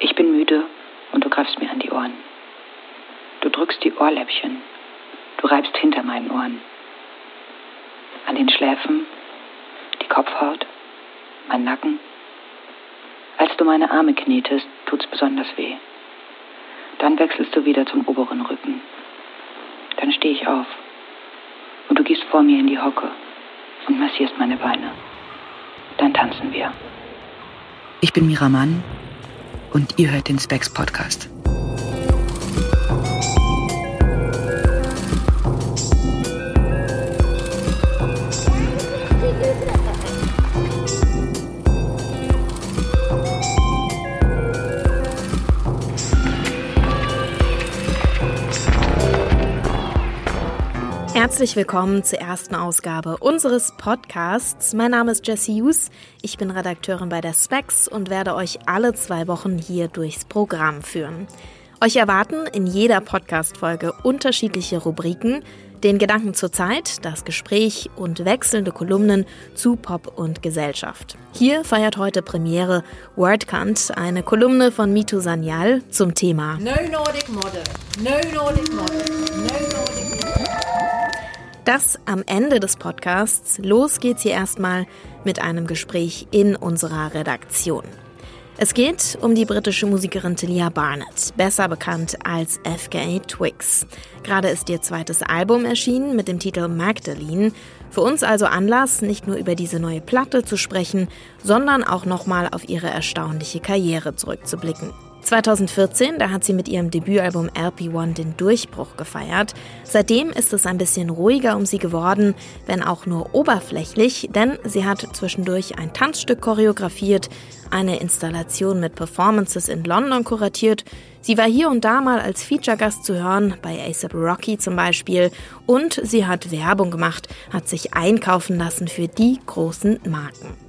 Ich bin müde und du greifst mir an die Ohren. Du drückst die Ohrläppchen. Du reibst hinter meinen Ohren. An den Schläfen, die Kopfhaut, mein Nacken. Als du meine Arme knetest, tut's besonders weh. Dann wechselst du wieder zum oberen Rücken. Dann stehe ich auf und du gehst vor mir in die Hocke und massierst meine Beine. Dann tanzen wir. Ich bin Miramann und ihr hört den Specs Podcast. Herzlich willkommen zur ersten Ausgabe unseres Podcasts. Mein Name ist Jessie Hughes. Ich bin Redakteurin bei der Specs und werde euch alle zwei Wochen hier durchs Programm führen. Euch erwarten in jeder Podcast-Folge unterschiedliche Rubriken, den Gedanken zur Zeit, das Gespräch und wechselnde Kolumnen zu Pop und Gesellschaft. Hier feiert heute Premiere Wordkant, eine Kolumne von Mitu Sanyal zum Thema No Nordic Model, No Nordic Model, No Nordic das am Ende des Podcasts. Los geht's hier erstmal mit einem Gespräch in unserer Redaktion. Es geht um die britische Musikerin Talia Barnett, besser bekannt als FKA Twigs. Gerade ist ihr zweites Album erschienen mit dem Titel Magdalene. Für uns also Anlass, nicht nur über diese neue Platte zu sprechen, sondern auch nochmal auf ihre erstaunliche Karriere zurückzublicken. 2014, da hat sie mit ihrem Debütalbum LP1 den Durchbruch gefeiert. Seitdem ist es ein bisschen ruhiger um sie geworden, wenn auch nur oberflächlich, denn sie hat zwischendurch ein Tanzstück choreografiert, eine Installation mit Performances in London kuratiert. Sie war hier und da mal als Feature-Gast zu hören, bei ASAP Rocky zum Beispiel. Und sie hat Werbung gemacht, hat sich einkaufen lassen für die großen Marken.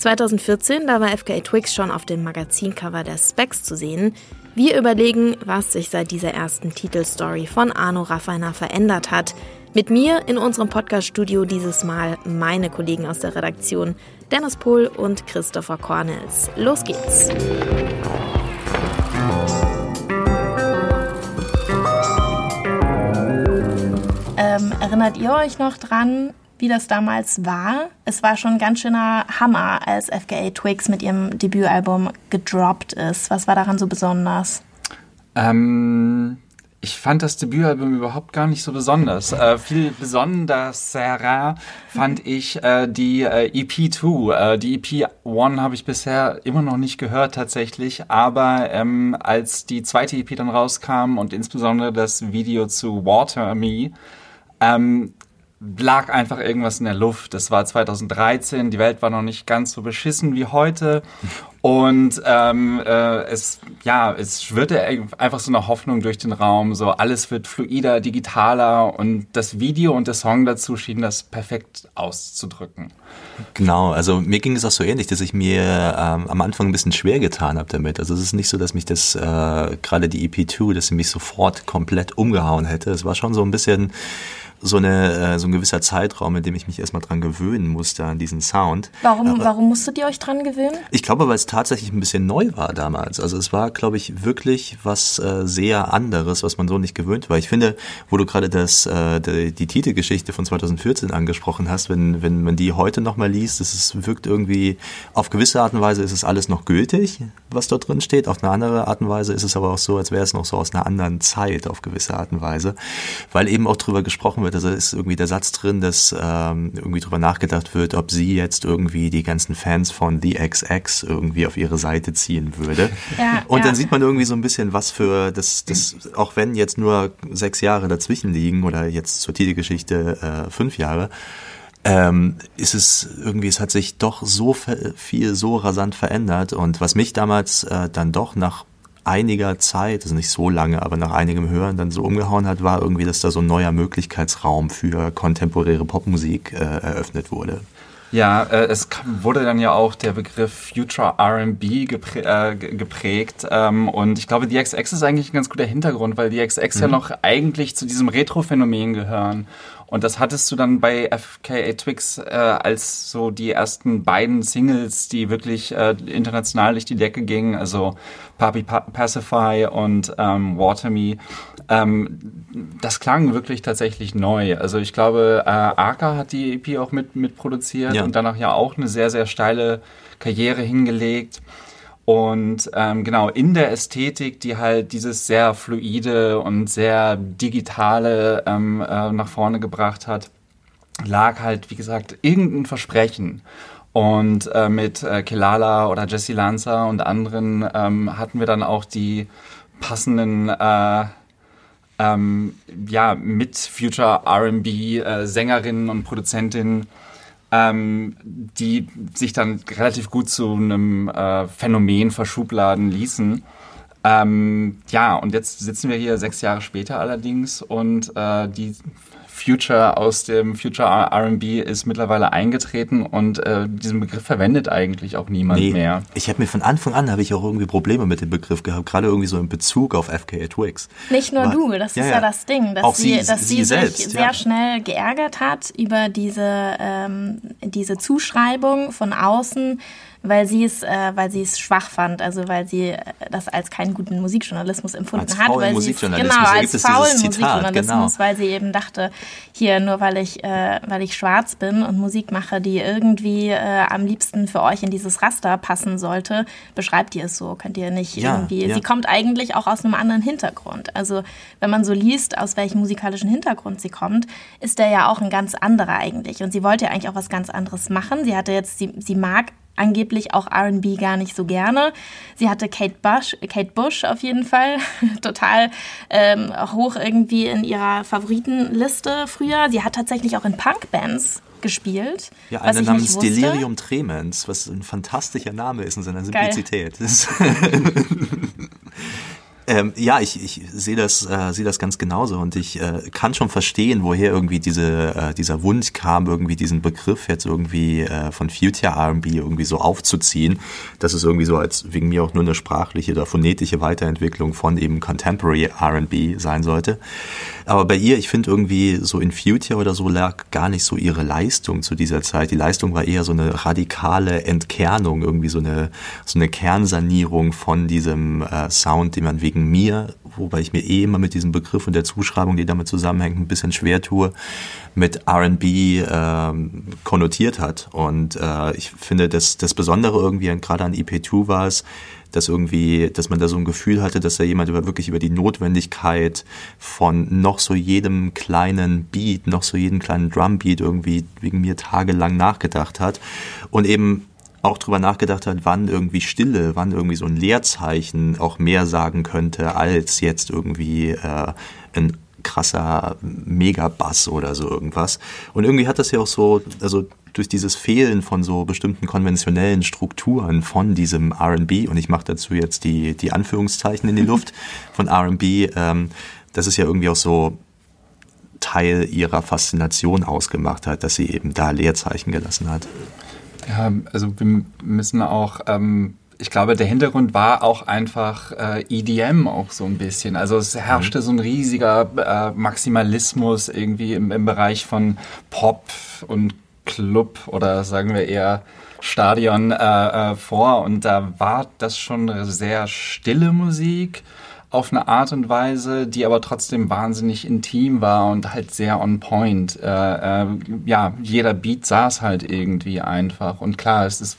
2014, da war FKA Twix schon auf dem Magazincover der Specs zu sehen. Wir überlegen, was sich seit dieser ersten Titelstory von Arno Raffiner verändert hat. Mit mir in unserem Podcast-Studio dieses Mal meine Kollegen aus der Redaktion Dennis Pohl und Christopher Cornels. Los geht's! Ähm, erinnert ihr euch noch dran, wie das damals war. Es war schon ein ganz schöner Hammer, als FKA Twigs mit ihrem Debütalbum gedroppt ist. Was war daran so besonders? Ähm, ich fand das Debütalbum überhaupt gar nicht so besonders. Äh, viel besonderer fand ich äh, die äh, EP2. Äh, die EP1 habe ich bisher immer noch nicht gehört tatsächlich, aber ähm, als die zweite EP dann rauskam und insbesondere das Video zu Water Me, ähm, lag einfach irgendwas in der Luft. Das war 2013, die Welt war noch nicht ganz so beschissen wie heute. Und ähm, äh, es, ja, es schwirrte einfach so eine Hoffnung durch den Raum, so alles wird fluider, digitaler und das Video und der Song dazu schienen das perfekt auszudrücken. Genau, also mir ging es auch so ähnlich, dass ich mir ähm, am Anfang ein bisschen schwer getan habe damit. Also es ist nicht so, dass mich das, äh, gerade die EP2, dass sie mich sofort komplett umgehauen hätte. Es war schon so ein bisschen so, eine, äh, so ein gewisser Zeitraum, in dem ich mich erstmal dran gewöhnen musste an diesen Sound. Warum, Aber warum musstet ihr euch dran gewöhnen? Ich glaube, weil es tatsächlich ein bisschen neu war damals. Also es war, glaube ich, wirklich was äh, sehr anderes, was man so nicht gewöhnt war. Ich finde, wo du gerade das, äh, die, die Titelgeschichte von 2014 angesprochen hast, wenn, wenn man die heute nochmal liest, es ist, wirkt irgendwie, auf gewisse Art und Weise ist es alles noch gültig, was dort drin steht. Auf eine andere Art und Weise ist es aber auch so, als wäre es noch so aus einer anderen Zeit auf gewisse Art und Weise. Weil eben auch drüber gesprochen wird, wird. Also ist irgendwie der Satz drin, dass ähm, irgendwie drüber nachgedacht wird, ob sie jetzt irgendwie die ganzen Fans von The XX irgendwie auf ihre Seite ziehen würde. Ja, und ja. dann sieht man irgendwie so ein bisschen, was für das, das, auch wenn jetzt nur sechs Jahre dazwischen liegen oder jetzt zur Titelgeschichte äh, fünf Jahre, ähm, ist es irgendwie, es hat sich doch so viel, so rasant verändert. Und was mich damals äh, dann doch nach einiger Zeit, also nicht so lange, aber nach einigem Hören dann so umgehauen hat, war irgendwie, dass da so ein neuer Möglichkeitsraum für kontemporäre Popmusik äh, eröffnet wurde. Ja, äh, es wurde dann ja auch der Begriff Future R&B geprä äh, geprägt ähm, und ich glaube, die XX ist eigentlich ein ganz guter Hintergrund, weil die XX mhm. ja noch eigentlich zu diesem Retro-Phänomen gehören Und das hattest du dann bei FKA Twix äh, als so die ersten beiden Singles, die wirklich äh, international durch die Decke gingen, also Papi pa Pacify und ähm, Water Me. Ähm, das klang wirklich tatsächlich neu. Also ich glaube, äh, Aka hat die EP auch mit, mit produziert ja. und danach ja auch eine sehr, sehr steile Karriere hingelegt. Und ähm, genau in der Ästhetik, die halt dieses sehr fluide und sehr digitale ähm, äh, nach vorne gebracht hat, lag halt, wie gesagt, irgendein Versprechen. Und äh, mit äh, Kelala oder Jesse Lanza und anderen ähm, hatten wir dann auch die passenden äh, ähm, ja, mit Future RB äh, und Produzentinnen ähm, die sich dann relativ gut zu einem äh, Phänomen verschubladen ließen. Ähm, ja, und jetzt sitzen wir hier sechs Jahre später allerdings und äh, die Future aus dem Future RB ist mittlerweile eingetreten und äh, diesen Begriff verwendet eigentlich auch niemand nee, mehr. Ich habe mir von Anfang an habe ich auch irgendwie Probleme mit dem Begriff gehabt, gerade irgendwie so in Bezug auf FKA Twigs. Nicht nur War, du, das ja, ist ja, das Ding, dass sie, sie, dass sie, sie selbst, sich sehr schnell geärgert hat über diese, ähm, diese Zuschreibung von außen weil sie es, äh, weil sie es schwach fand, also weil sie äh, das als keinen guten Musikjournalismus empfunden als hat, weil sie genau als faulen Musikjournalismus, genau. weil sie eben dachte, hier nur weil ich, äh, weil ich schwarz bin und Musik mache, die irgendwie äh, am liebsten für euch in dieses Raster passen sollte, beschreibt ihr es so, könnt ihr nicht ja, irgendwie. Ja. Sie kommt eigentlich auch aus einem anderen Hintergrund. Also wenn man so liest, aus welchem musikalischen Hintergrund sie kommt, ist der ja auch ein ganz anderer eigentlich. Und sie wollte ja eigentlich auch was ganz anderes machen. Sie hatte jetzt, sie, sie mag angeblich auch RB gar nicht so gerne. Sie hatte Kate Bush, Kate Bush auf jeden Fall total ähm, hoch irgendwie in ihrer Favoritenliste früher. Sie hat tatsächlich auch in Punkbands gespielt. Ja, einer namens Delirium Tremens, was ein fantastischer Name ist in seiner Simplizität. Ähm, ja, ich, ich sehe das, äh, sehe das ganz genauso und ich äh, kann schon verstehen, woher irgendwie diese, äh, dieser Wunsch kam, irgendwie diesen Begriff jetzt irgendwie äh, von Future R&B irgendwie so aufzuziehen. Das ist irgendwie so als wegen mir auch nur eine sprachliche oder phonetische Weiterentwicklung von eben Contemporary R&B sein sollte. Aber bei ihr, ich finde irgendwie so in Future oder so lag gar nicht so ihre Leistung zu dieser Zeit. Die Leistung war eher so eine radikale Entkernung, irgendwie so eine, so eine Kernsanierung von diesem äh, Sound, den man wegen wegen mir, wobei ich mir eh immer mit diesem Begriff und der Zuschreibung, die damit zusammenhängt, ein bisschen schwer tue, mit RB ähm, konnotiert hat. Und äh, ich finde, dass das Besondere irgendwie gerade an EP2 war es, dass irgendwie, dass man da so ein Gefühl hatte, dass da jemand über wirklich über die Notwendigkeit von noch so jedem kleinen Beat, noch so jedem kleinen Drumbeat irgendwie wegen mir tagelang nachgedacht hat und eben auch drüber nachgedacht hat, wann irgendwie Stille, wann irgendwie so ein Leerzeichen auch mehr sagen könnte, als jetzt irgendwie äh, ein krasser Megabass oder so irgendwas. Und irgendwie hat das ja auch so, also durch dieses Fehlen von so bestimmten konventionellen Strukturen von diesem RB, und ich mache dazu jetzt die, die Anführungszeichen in die Luft von RB, ähm, das ist ja irgendwie auch so Teil ihrer Faszination ausgemacht hat, dass sie eben da Leerzeichen gelassen hat. Ja, also wir müssen auch, ähm, ich glaube, der Hintergrund war auch einfach äh, EDM auch so ein bisschen. Also es herrschte mhm. so ein riesiger äh, Maximalismus irgendwie im, im Bereich von Pop und Club oder sagen wir eher Stadion äh, äh, vor. Und da war das schon sehr stille Musik auf eine Art und Weise, die aber trotzdem wahnsinnig intim war und halt sehr on point. Äh, äh, ja, jeder Beat saß halt irgendwie einfach. Und klar, es ist,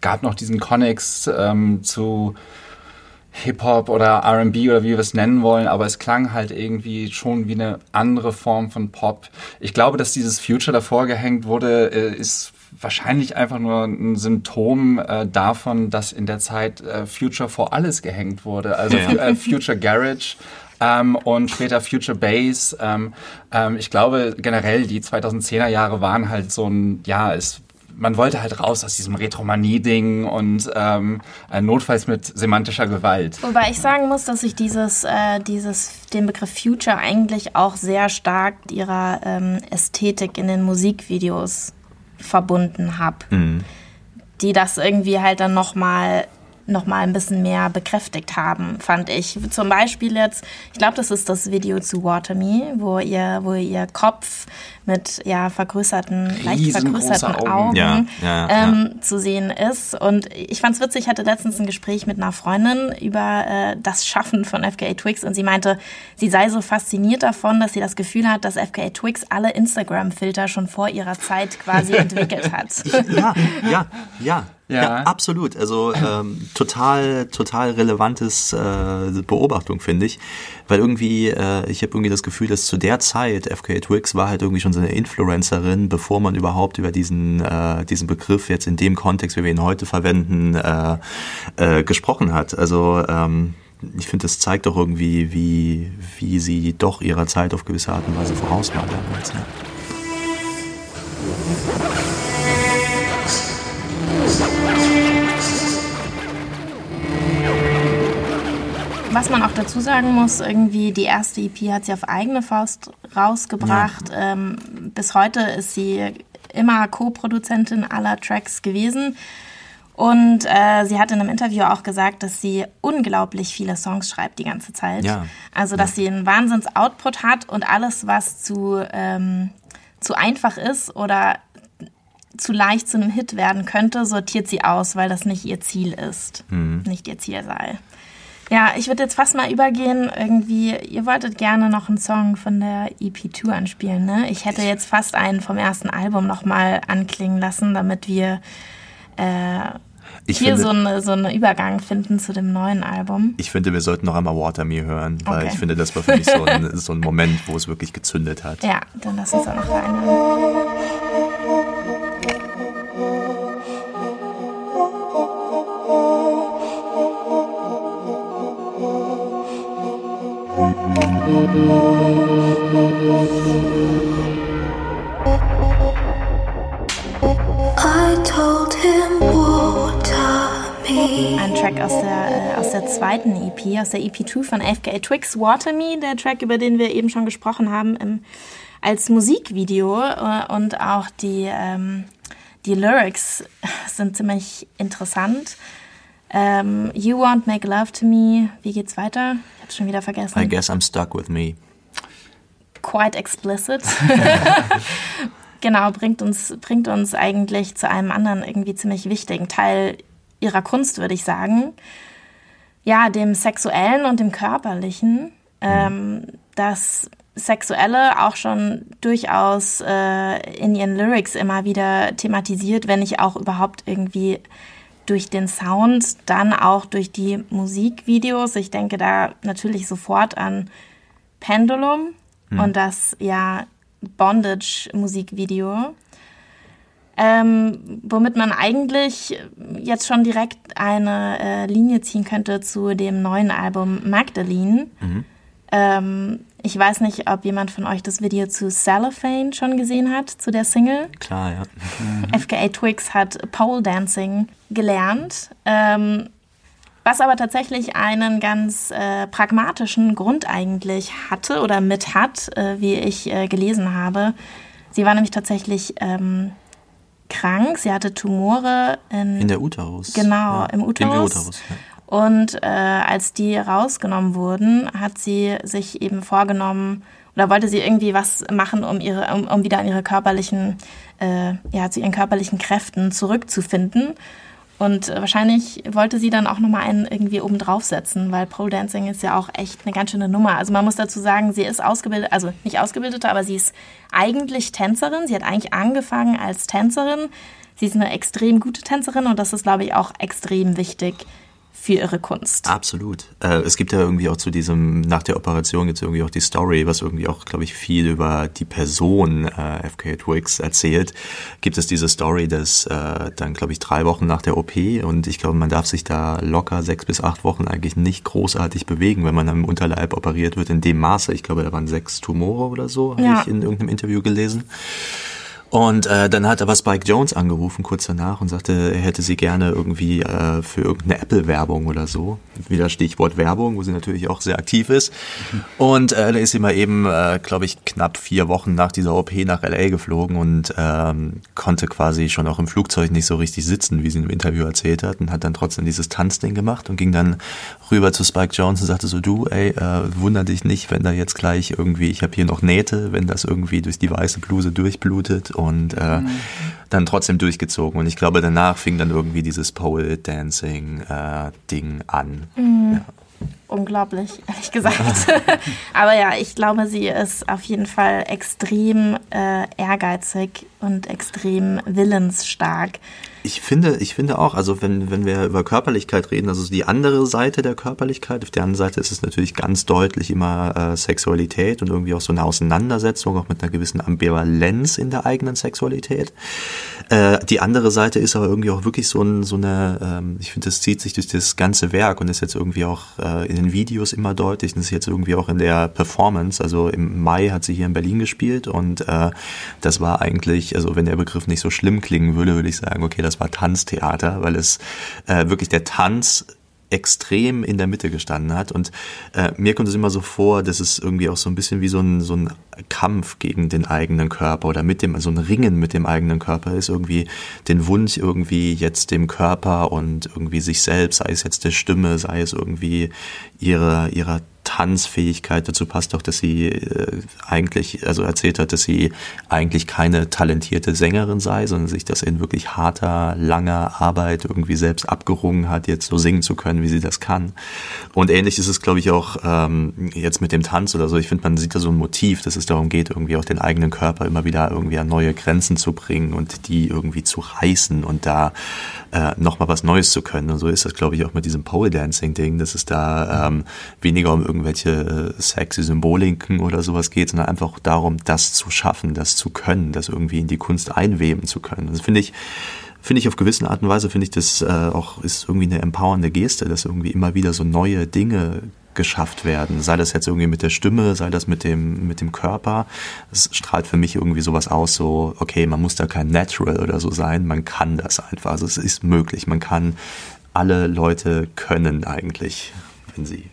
gab noch diesen Connex ähm, zu Hip-Hop oder RB oder wie wir es nennen wollen, aber es klang halt irgendwie schon wie eine andere Form von Pop. Ich glaube, dass dieses Future davor gehängt wurde, äh, ist wahrscheinlich einfach nur ein Symptom äh, davon, dass in der Zeit äh, Future vor alles gehängt wurde. Also ja. äh, Future Garage. Ähm, und später Future Bass. Ähm, ähm, ich glaube generell die 2010er Jahre waren halt so ein, ja, es man wollte halt raus aus diesem Retromanie-Ding und ähm, äh, notfalls mit semantischer Gewalt. Wobei ich sagen muss, dass ich dieses, äh, dieses, den Begriff Future eigentlich auch sehr stark ihrer ähm, Ästhetik in den Musikvideos verbunden habe. Mhm. Die das irgendwie halt dann nochmal noch mal ein bisschen mehr bekräftigt haben, fand ich. Zum Beispiel jetzt, ich glaube, das ist das Video zu Water Me, wo ihr, wo ihr Kopf mit ja vergrößerten, leicht vergrößerten Augen, Augen ja, ja, ähm, ja. zu sehen ist. Und ich fand es witzig, ich hatte letztens ein Gespräch mit einer Freundin über äh, das Schaffen von FKA Twix und sie meinte, sie sei so fasziniert davon, dass sie das Gefühl hat, dass FKA Twix alle Instagram-Filter schon vor ihrer Zeit quasi entwickelt hat. Ja, ja, ja. Ja. ja, absolut. Also ähm, total, total relevantes äh, Beobachtung finde ich, weil irgendwie äh, ich habe irgendwie das Gefühl, dass zu der Zeit FKA Twix war halt irgendwie schon so eine Influencerin, bevor man überhaupt über diesen äh, diesen Begriff jetzt in dem Kontext, wie wir ihn heute verwenden, äh, äh, gesprochen hat. Also ähm, ich finde, das zeigt doch irgendwie, wie, wie sie doch ihrer Zeit auf gewisse Art und Weise voraus war damals. Ja. Was man auch dazu sagen muss, irgendwie die erste EP hat sie auf eigene Faust rausgebracht. Ja. Ähm, bis heute ist sie immer Co-Produzentin aller Tracks gewesen. Und äh, sie hat in einem Interview auch gesagt, dass sie unglaublich viele Songs schreibt die ganze Zeit. Ja. Also, dass ja. sie einen Wahnsinns-Output hat und alles, was zu, ähm, zu einfach ist oder zu leicht zu einem Hit werden könnte, sortiert sie aus, weil das nicht ihr Ziel ist, mhm. nicht ihr Ziel sei. Ja, ich würde jetzt fast mal übergehen. Irgendwie, ihr wolltet gerne noch einen Song von der EP2 anspielen, ne? Ich hätte jetzt fast einen vom ersten Album nochmal anklingen lassen, damit wir äh, ich hier finde, so, eine, so einen Übergang finden zu dem neuen Album. Ich finde, wir sollten noch einmal Water Me hören, weil okay. ich finde, das war für mich so ein, so ein Moment, wo es wirklich gezündet hat. Ja, dann lass uns auch noch rein. Ein Track aus der, äh, aus der zweiten EP, aus der EP2 von FKA Twix, Water Me, der Track, über den wir eben schon gesprochen haben, im, als Musikvideo. Äh, und auch die, ähm, die Lyrics sind ziemlich interessant. Ähm, you won't make love to me. Wie geht's weiter? Ich hab's schon wieder vergessen. I guess I'm stuck with me. Quite explicit. genau, bringt uns, bringt uns eigentlich zu einem anderen irgendwie ziemlich wichtigen Teil ihrer Kunst, würde ich sagen. Ja, dem Sexuellen und dem Körperlichen. Ähm, das Sexuelle auch schon durchaus äh, in ihren Lyrics immer wieder thematisiert, wenn ich auch überhaupt irgendwie durch den Sound, dann auch durch die Musikvideos. Ich denke da natürlich sofort an Pendulum hm. und das ja Bondage-Musikvideo. Ähm, womit man eigentlich jetzt schon direkt eine äh, Linie ziehen könnte zu dem neuen Album Magdalene. Mhm. Ähm, ich weiß nicht, ob jemand von euch das Video zu Cellophane schon gesehen hat, zu der Single. Klar, ja. Mhm. FKA Twix hat Pole Dancing gelernt, ähm, was aber tatsächlich einen ganz äh, pragmatischen Grund eigentlich hatte oder mit hat, äh, wie ich äh, gelesen habe. Sie war nämlich tatsächlich ähm, krank, sie hatte Tumore in, in der Uterus. Genau, ja, im Uterus. Im Uterus ja. Und äh, als die rausgenommen wurden, hat sie sich eben vorgenommen, oder wollte sie irgendwie was machen, um ihre, um, um wieder an ihre körperlichen, äh, ja, zu ihren körperlichen Kräften zurückzufinden. Und wahrscheinlich wollte sie dann auch nochmal einen irgendwie oben draufsetzen, weil Pole Dancing ist ja auch echt eine ganz schöne Nummer. Also man muss dazu sagen, sie ist ausgebildet, also nicht ausgebildete, aber sie ist eigentlich Tänzerin. Sie hat eigentlich angefangen als Tänzerin. Sie ist eine extrem gute Tänzerin und das ist, glaube ich, auch extrem wichtig für ihre Kunst. Absolut. Äh, es gibt ja irgendwie auch zu diesem, nach der Operation gibt es irgendwie auch die Story, was irgendwie auch, glaube ich, viel über die Person äh, FK Twix erzählt. Gibt es diese Story, dass äh, dann, glaube ich, drei Wochen nach der OP und ich glaube, man darf sich da locker sechs bis acht Wochen eigentlich nicht großartig bewegen, wenn man am Unterleib operiert wird in dem Maße. Ich glaube, da waren sechs Tumore oder so, ja. habe ich in irgendeinem Interview gelesen. Und äh, dann hat aber Spike Jones angerufen kurz danach und sagte, er hätte sie gerne irgendwie äh, für irgendeine Apple-Werbung oder so. Wieder Stichwort Werbung, wo sie natürlich auch sehr aktiv ist. Und äh, da ist sie mal eben, äh, glaube ich, knapp vier Wochen nach dieser OP nach LA geflogen und ähm, konnte quasi schon auch im Flugzeug nicht so richtig sitzen, wie sie im Interview erzählt hat und hat dann trotzdem dieses Tanzding gemacht und ging dann rüber zu Spike Jones und sagte so, du, ey, äh, wunder dich nicht, wenn da jetzt gleich irgendwie, ich habe hier noch Nähte, wenn das irgendwie durch die weiße Bluse durchblutet und äh, mhm. dann trotzdem durchgezogen. Und ich glaube, danach fing dann irgendwie dieses Pole Dancing äh, Ding an. Mhm. Ja. Unglaublich, ehrlich gesagt. Aber ja, ich glaube, sie ist auf jeden Fall extrem äh, ehrgeizig und extrem willensstark. Ich finde, ich finde auch, also wenn, wenn wir über Körperlichkeit reden, also die andere Seite der Körperlichkeit, auf der anderen Seite ist es natürlich ganz deutlich immer äh, Sexualität und irgendwie auch so eine Auseinandersetzung, auch mit einer gewissen Ambivalenz in der eigenen Sexualität. Äh, die andere Seite ist aber irgendwie auch wirklich so, ein, so eine, ähm, ich finde, das zieht sich durch das ganze Werk und ist jetzt irgendwie auch äh, in den Videos immer deutlich und ist jetzt irgendwie auch in der Performance. Also im Mai hat sie hier in Berlin gespielt und äh, das war eigentlich, also wenn der Begriff nicht so schlimm klingen würde, würde ich sagen, okay, das das war Tanztheater, weil es äh, wirklich der Tanz extrem in der Mitte gestanden hat. Und äh, mir kommt es immer so vor, dass es irgendwie auch so ein bisschen wie so ein, so ein Kampf gegen den eigenen Körper oder mit dem, so ein Ringen mit dem eigenen Körper ist, irgendwie den Wunsch irgendwie jetzt dem Körper und irgendwie sich selbst, sei es jetzt der Stimme, sei es irgendwie ihrer, ihrer Tanzfähigkeit. Dazu passt auch, dass sie äh, eigentlich, also erzählt hat, dass sie eigentlich keine talentierte Sängerin sei, sondern sich das in wirklich harter, langer Arbeit irgendwie selbst abgerungen hat, jetzt so singen zu können, wie sie das kann. Und ähnlich ist es, glaube ich, auch ähm, jetzt mit dem Tanz oder so. Ich finde, man sieht da so ein Motiv, dass es darum geht, irgendwie auch den eigenen Körper immer wieder irgendwie an neue Grenzen zu bringen und die irgendwie zu reißen und da äh, nochmal was Neues zu können. Und so ist das, glaube ich, auch mit diesem Pole Dancing Ding, dass es da ähm, weniger um irgendwelche äh, sexy Symboliken oder sowas geht, sondern einfach darum, das zu schaffen, das zu können, das irgendwie in die Kunst einweben zu können. Das finde ich, finde ich auf gewisse Art und Weise, finde ich das äh, auch, ist irgendwie eine empowernde Geste, dass irgendwie immer wieder so neue Dinge geschafft werden. Sei das jetzt irgendwie mit der Stimme, sei das mit dem, mit dem Körper. Es strahlt für mich irgendwie sowas aus, so, okay, man muss da kein Natural oder so sein, man kann das einfach. Also es ist möglich. Man kann alle Leute können eigentlich, wenn sie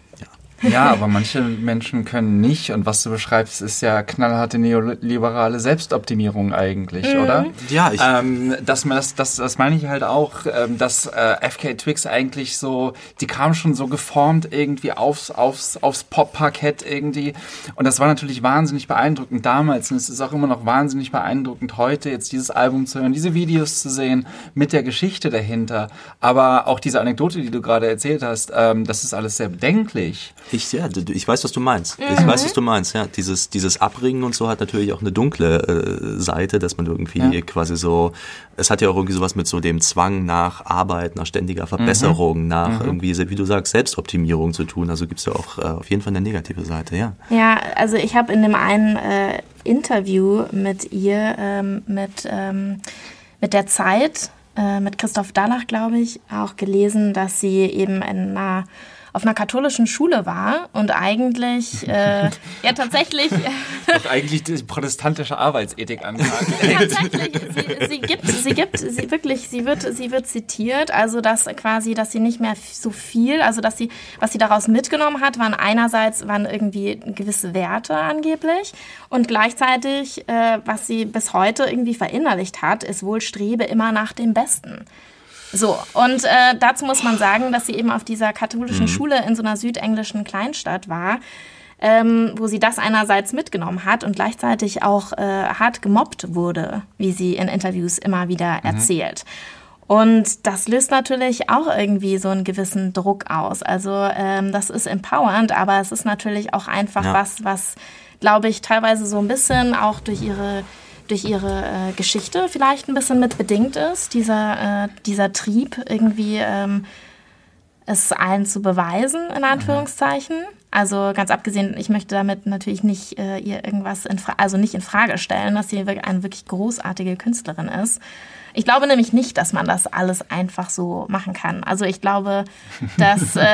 ja, aber manche Menschen können nicht. Und was du beschreibst, ist ja knallharte neoliberale Selbstoptimierung eigentlich, mhm. oder? Ja, ich. Ähm, dass man das, das, das meine ich halt auch, ähm, dass äh, FK Twix eigentlich so, die kam schon so geformt irgendwie aufs, aufs, aufs Pop-Parkett irgendwie. Und das war natürlich wahnsinnig beeindruckend damals. Und es ist auch immer noch wahnsinnig beeindruckend heute, jetzt dieses Album zu hören, diese Videos zu sehen mit der Geschichte dahinter. Aber auch diese Anekdote, die du gerade erzählt hast, ähm, das ist alles sehr bedenklich. Ich, ja, ich weiß, was du meinst. Mhm. Ich weiß, was du meinst. Ja, dieses, dieses Abringen und so hat natürlich auch eine dunkle äh, Seite, dass man irgendwie ja. quasi so, es hat ja auch irgendwie sowas mit so dem Zwang nach Arbeit, nach ständiger Verbesserung, mhm. nach mhm. irgendwie, wie du sagst, Selbstoptimierung zu tun. Also gibt es ja auch äh, auf jeden Fall eine negative Seite, ja. Ja, also ich habe in dem einen äh, Interview mit ihr, ähm, mit, ähm, mit der Zeit, äh, mit Christoph Dallach, glaube ich, auch gelesen, dass sie eben in einer auf einer katholischen Schule war und eigentlich, äh, ja tatsächlich... Doch eigentlich die protestantische Arbeitsethik angeht. tatsächlich, sie, sie, gibt, sie gibt, sie wirklich, sie wird, sie wird zitiert, also dass quasi, dass sie nicht mehr so viel, also dass sie, was sie daraus mitgenommen hat, waren einerseits, waren irgendwie gewisse Werte angeblich und gleichzeitig, äh, was sie bis heute irgendwie verinnerlicht hat, ist wohl strebe immer nach dem Besten. So, und äh, dazu muss man sagen, dass sie eben auf dieser katholischen mhm. Schule in so einer südenglischen Kleinstadt war, ähm, wo sie das einerseits mitgenommen hat und gleichzeitig auch äh, hart gemobbt wurde, wie sie in Interviews immer wieder mhm. erzählt. Und das löst natürlich auch irgendwie so einen gewissen Druck aus. Also ähm, das ist empowernd, aber es ist natürlich auch einfach ja. was, was, glaube ich, teilweise so ein bisschen auch durch ihre durch ihre äh, Geschichte vielleicht ein bisschen mit bedingt ist, dieser, äh, dieser Trieb irgendwie ähm, es allen zu beweisen, in Anführungszeichen. Also ganz abgesehen, ich möchte damit natürlich nicht äh, ihr irgendwas in also nicht in Frage stellen, dass sie eine wirklich großartige Künstlerin ist. Ich glaube nämlich nicht, dass man das alles einfach so machen kann. Also ich glaube, dass, äh,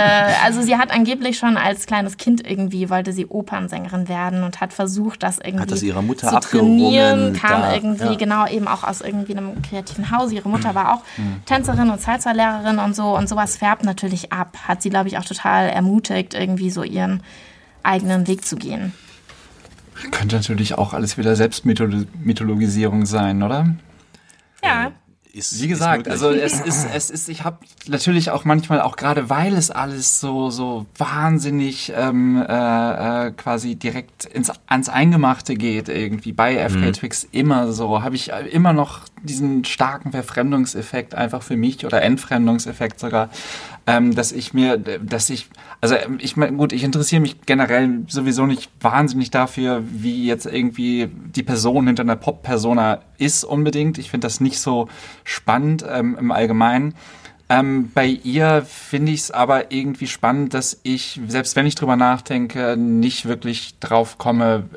also sie hat angeblich schon als kleines Kind irgendwie, wollte sie Opernsängerin werden und hat versucht, das irgendwie hat das ihrer Mutter zu trainieren, kam da, irgendwie, ja. genau, eben auch aus irgendwie einem kreativen Haus. Ihre Mutter war auch Tänzerin und Salsa-Lehrerin und so und sowas färbt natürlich ab. Hat sie, glaube ich, auch total ermutigt, irgendwie so ihren eigenen Weg zu gehen. Könnte natürlich auch alles wieder Selbstmythologisierung sein, oder? Ja. Ist, Wie gesagt, also es ist, es ist, ich habe natürlich auch manchmal, auch gerade weil es alles so, so wahnsinnig ähm, äh, äh, quasi direkt ins, ans Eingemachte geht, irgendwie bei FK Twix immer so, habe ich immer noch diesen starken Verfremdungseffekt einfach für mich oder Entfremdungseffekt sogar, ähm, dass ich mir, dass ich, also ähm, ich meine, gut, ich interessiere mich generell sowieso nicht wahnsinnig dafür, wie jetzt irgendwie die Person hinter einer Pop-Persona ist unbedingt. Ich finde das nicht so spannend ähm, im Allgemeinen. Ähm, bei ihr finde ich es aber irgendwie spannend, dass ich, selbst wenn ich drüber nachdenke, nicht wirklich drauf komme,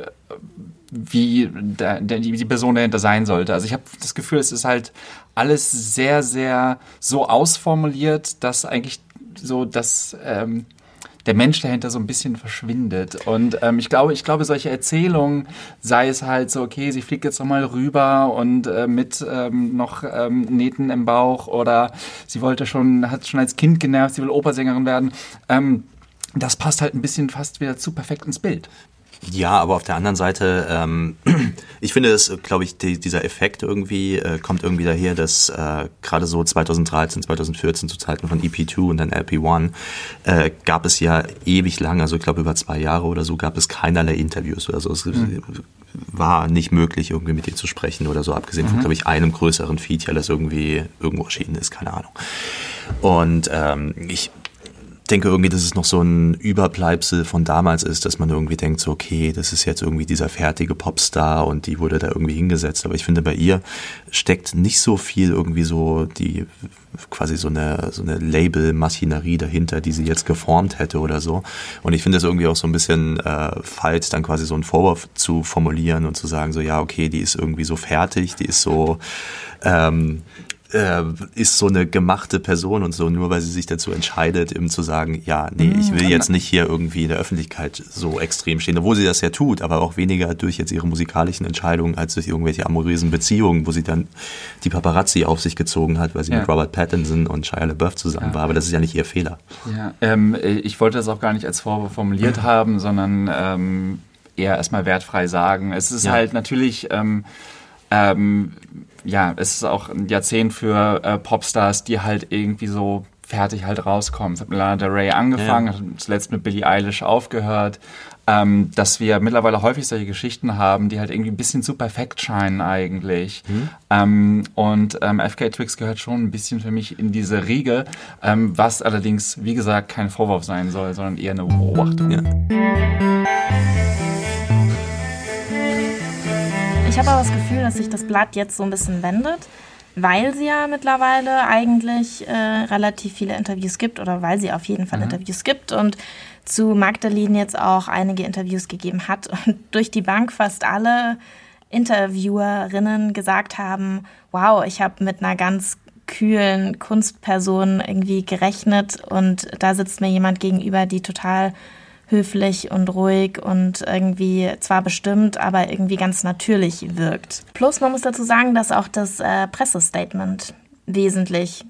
wie der, der, die, Person dahinter sein sollte. Also ich habe das Gefühl, es ist halt alles sehr, sehr so ausformuliert, dass eigentlich so das ähm, der Mensch dahinter so ein bisschen verschwindet. Und ähm, ich glaube, ich glaube, solche Erzählungen, sei es halt so, okay, sie fliegt jetzt nochmal rüber und äh, mit ähm, noch ähm, Nähten im Bauch oder sie wollte schon, hat schon als Kind genervt, sie will Opersängerin werden. Ähm, das passt halt ein bisschen fast wieder zu perfekt ins Bild. Ja, aber auf der anderen Seite, ähm, ich finde es, glaube ich, die, dieser Effekt irgendwie äh, kommt irgendwie daher, dass äh, gerade so 2013, 2014 zu Zeiten von EP2 und dann LP1 äh, gab es ja ewig lang, also ich glaube über zwei Jahre oder so, gab es keinerlei Interviews oder so. Es war nicht möglich, irgendwie mit ihr zu sprechen oder so, abgesehen von, glaube ich, einem größeren Feature, das irgendwie irgendwo erschienen ist, keine Ahnung. Und ähm, ich denke irgendwie, dass es noch so ein Überbleibsel von damals ist, dass man irgendwie denkt, so, okay, das ist jetzt irgendwie dieser fertige Popstar und die wurde da irgendwie hingesetzt. Aber ich finde, bei ihr steckt nicht so viel irgendwie so die quasi so eine, so eine Label-Maschinerie dahinter, die sie jetzt geformt hätte oder so. Und ich finde es irgendwie auch so ein bisschen äh, falsch, dann quasi so einen Vorwurf zu formulieren und zu sagen, so, ja, okay, die ist irgendwie so fertig, die ist so, ähm, äh, ist so eine gemachte Person und so, nur weil sie sich dazu entscheidet, eben zu sagen, ja, nee, ich will jetzt nicht hier irgendwie in der Öffentlichkeit so extrem stehen, obwohl sie das ja tut, aber auch weniger durch jetzt ihre musikalischen Entscheidungen als durch irgendwelche amorösen Beziehungen, wo sie dann die Paparazzi auf sich gezogen hat, weil sie Ja. mit Robert Pattinson und Shia LaBeouf zusammen Ja. war, aber das ist ja nicht ihr Fehler. Ja, ähm, ich wollte das auch gar nicht als Vorwurf formuliert haben, sondern ähm, eher erstmal wertfrei sagen. Es ist Ja. halt natürlich, ähm, ähm, ja, es ist auch ein Jahrzehnt für äh, Popstars, die halt irgendwie so fertig halt rauskommen. Es hat mit Lana Del Rey angefangen, Ja. hat zuletzt mit Billie Eilish aufgehört. Ähm, dass wir mittlerweile häufig solche Geschichten haben, die halt irgendwie ein bisschen zu perfekt scheinen eigentlich. Ähm, und ähm, FK Twix gehört schon ein bisschen für mich in diese Riege, ähm, was allerdings, wie gesagt, kein Vorwurf sein soll, sondern eher eine Beobachtung. Ja. Ich habe aber das Gefühl, dass sich das Blatt jetzt so ein bisschen wendet, weil sie ja mittlerweile eigentlich äh, relativ viele Interviews gibt oder weil sie auf jeden Fall Interviews gibt und zu Magdalene jetzt auch einige Interviews gegeben hat und durch die Bank fast alle Interviewerinnen gesagt haben, wow, ich habe mit einer ganz kühlen Kunstperson irgendwie gerechnet und da sitzt mir jemand gegenüber, die total höflich und ruhig und irgendwie zwar bestimmt, aber irgendwie ganz natürlich wirkt. Plus man muss dazu sagen, dass auch das äh, Pressestatement wesentlich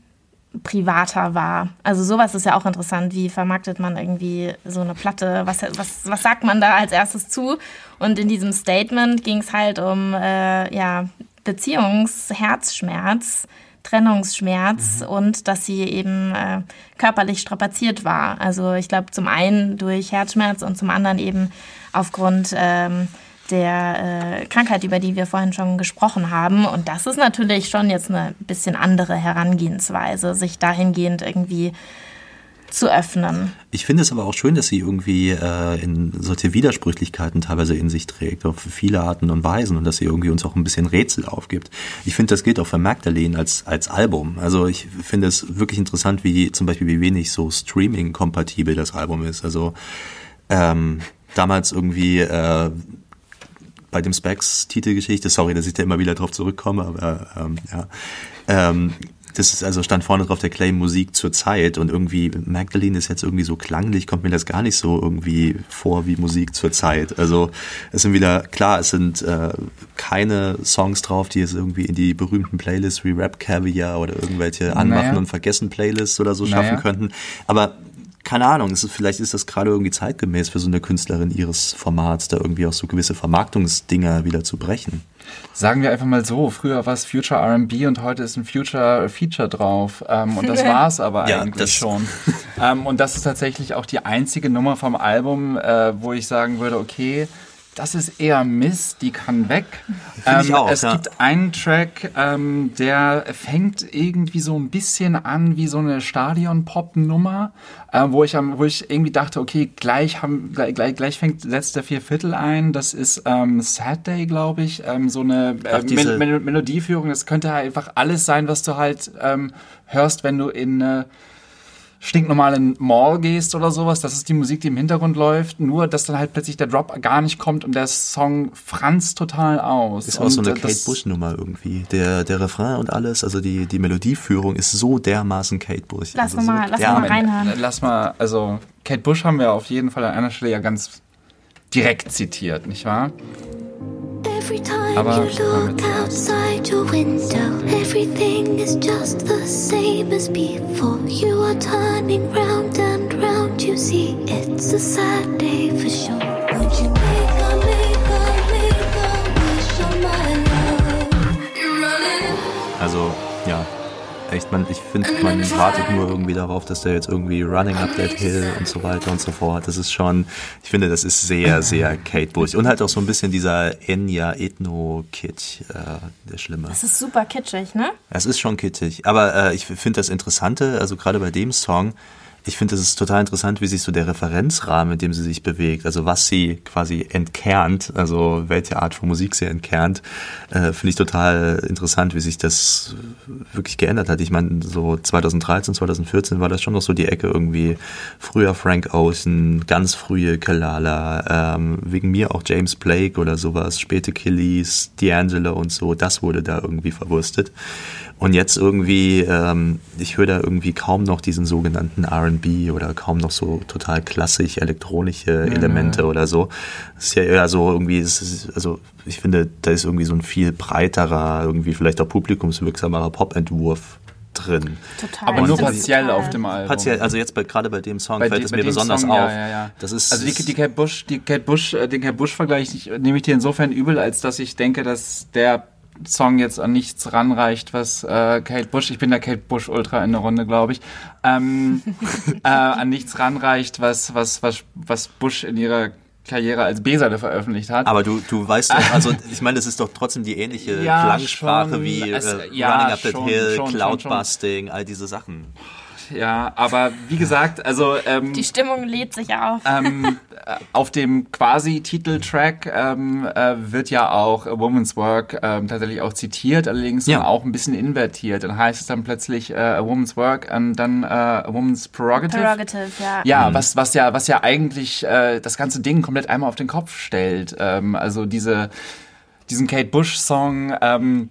privater war. Also sowas ist ja auch interessant. Wie vermarktet man irgendwie so eine Platte? Was, was, was sagt man da als erstes zu? Und in diesem Statement ging es halt um äh, ja, Beziehungsherzschmerz, Trennungsschmerz und dass sie eben äh, körperlich strapaziert war. Also ich glaube zum einen durch Herzschmerz und zum anderen eben aufgrund ähm, der äh, Krankheit, über die wir vorhin schon gesprochen haben. Und das ist natürlich schon jetzt eine bisschen andere Herangehensweise, sich dahingehend irgendwie zu öffnen. Ich finde es aber auch schön, dass sie irgendwie äh, in solche Widersprüchlichkeiten teilweise in sich trägt, auf viele Arten und Weisen und dass sie irgendwie uns auch ein bisschen Rätsel aufgibt. Ich finde, das gilt auch für Magdalene als, als Album. Also ich finde es wirklich interessant, wie zum Beispiel wie wenig so Streaming-kompatibel das Album ist. Also Ähm, damals irgendwie äh, bei dem Specs-Titelgeschichte, sorry, dass ich da immer wieder drauf zurückkomme, aber ähm, ja. Ähm, das ist also stand vorne drauf der Claim Musik zur Zeit und irgendwie Magdalene ist jetzt irgendwie so klanglich, kommt mir das gar nicht so irgendwie vor wie Musik zur Zeit. Also es sind wieder, klar, es sind äh, keine Songs drauf, die es irgendwie in die berühmten Playlists wie Rap Caviar oder irgendwelche Anmachen naja. und Vergessen Playlists oder so schaffen naja. könnten. Aber keine Ahnung, ist, vielleicht ist das gerade irgendwie zeitgemäß für so eine Künstlerin ihres Formats, da irgendwie auch so gewisse Vermarktungsdinger wieder zu brechen. Sagen wir einfach mal so, früher war es Future RB und heute ist ein Future Feature drauf. Ähm, und das war es aber ja, eigentlich schon. ähm, und das ist tatsächlich auch die einzige Nummer vom Album, äh, wo ich sagen würde, okay, das ist eher Mist, die kann weg. Ähm, ich auch, es ja. gibt einen Track, ähm, der fängt irgendwie so ein bisschen an wie so eine Stadion-Pop-Nummer, äh, wo, ich, wo ich irgendwie dachte, okay, gleich, haben, gleich, gleich fängt setzt der vier Viertel ein. Das ist ähm, Saturday, glaube ich. Ähm, so eine äh, Mel Mel Melodieführung. Das könnte halt einfach alles sein, was du halt ähm, hörst, wenn du in äh, stinknormalen Mall gehst oder sowas, das ist die Musik, die im Hintergrund läuft, nur dass dann halt plötzlich der Drop gar nicht kommt und der Song franzt total aus. Ist auch so eine Kate Bush Nummer irgendwie. Der, der Refrain und alles, also die, die Melodieführung ist so dermaßen Kate Bush. Lass also mal, so lass mal reinhören. Lass mal, also Kate Bush haben wir auf jeden Fall an einer Stelle ja ganz direkt zitiert, nicht wahr? Every time Aber you look outside your window, everything is just the same as before. You are turning round and round, you see it's a sad day for sure. Would you make a, make a, make a wish on my love? You're running. Also, ja, echt, man, ich finde, man wartet nur irgendwie darauf, dass der jetzt irgendwie Running Up That Hill und so weiter und so fort. Das ist schon, ich finde, das ist sehr, sehr Kate Bush. Und halt auch so ein bisschen dieser Enya Ethno-Kitsch, äh, der Schlimme. Das ist super kitschig, ne? Es ist schon kitschig. Aber äh, ich finde das Interessante, also gerade bei dem Song, ich finde, es ist total interessant, wie sich so der Referenzrahmen, in dem sie sich bewegt, also was sie quasi entkernt, also welche Art von Musik sie entkernt, äh, finde ich total interessant, wie sich das wirklich geändert hat. Ich meine, so 2013, 2014 war das schon noch so die Ecke irgendwie früher Frank Ocean, ganz frühe Kalala, ähm, wegen mir auch James Blake oder sowas, späte Killies, D'Angelo und so, das wurde da irgendwie verwurstet. Und jetzt irgendwie, ähm, ich höre da irgendwie kaum noch diesen sogenannten RB oder kaum noch so total klassisch elektronische Elemente ja. oder so. Das ist ja eher so irgendwie, ist, also ich finde, da ist irgendwie so ein viel breiterer, irgendwie vielleicht auch publikumswirksamerer Popentwurf drin. Total. Aber nur partiell auf dem Album. Partiell, also jetzt gerade bei dem Song bei fällt die, es mir besonders Song, auf. Ja, ja, ja. Das ist also die, die Kate Bush, die Kate Bush, äh, den Kate Bush Vergleich nehme ich dir insofern übel, als dass ich denke, dass der Song jetzt an nichts ranreicht, was äh, Kate Bush, ich bin der Kate Bush Ultra in der Runde, glaube ich, ähm, äh, an nichts ranreicht, was, was, was, was Bush in ihrer Karriere als B-Seite veröffentlicht hat. Aber du, du weißt doch, also ich meine, das ist doch trotzdem die ähnliche ja, Klangsprache schon, wie es, äh, ja, Running Up That Hill, Cloudbusting, all diese Sachen ja, aber wie gesagt, also ähm, die Stimmung lädt sich auf. Ähm, äh, auf dem quasi Titeltrack ähm, äh, wird ja auch A Woman's Work ähm, tatsächlich auch zitiert, allerdings ja. auch ein bisschen invertiert. Dann heißt es dann plötzlich äh, A Woman's Work und dann äh, A Woman's Prerogative. Prerogative, ja. Ja, mhm. was was ja was ja eigentlich äh, das ganze Ding komplett einmal auf den Kopf stellt. Ähm, also diese diesen Kate Bush Song. Ähm,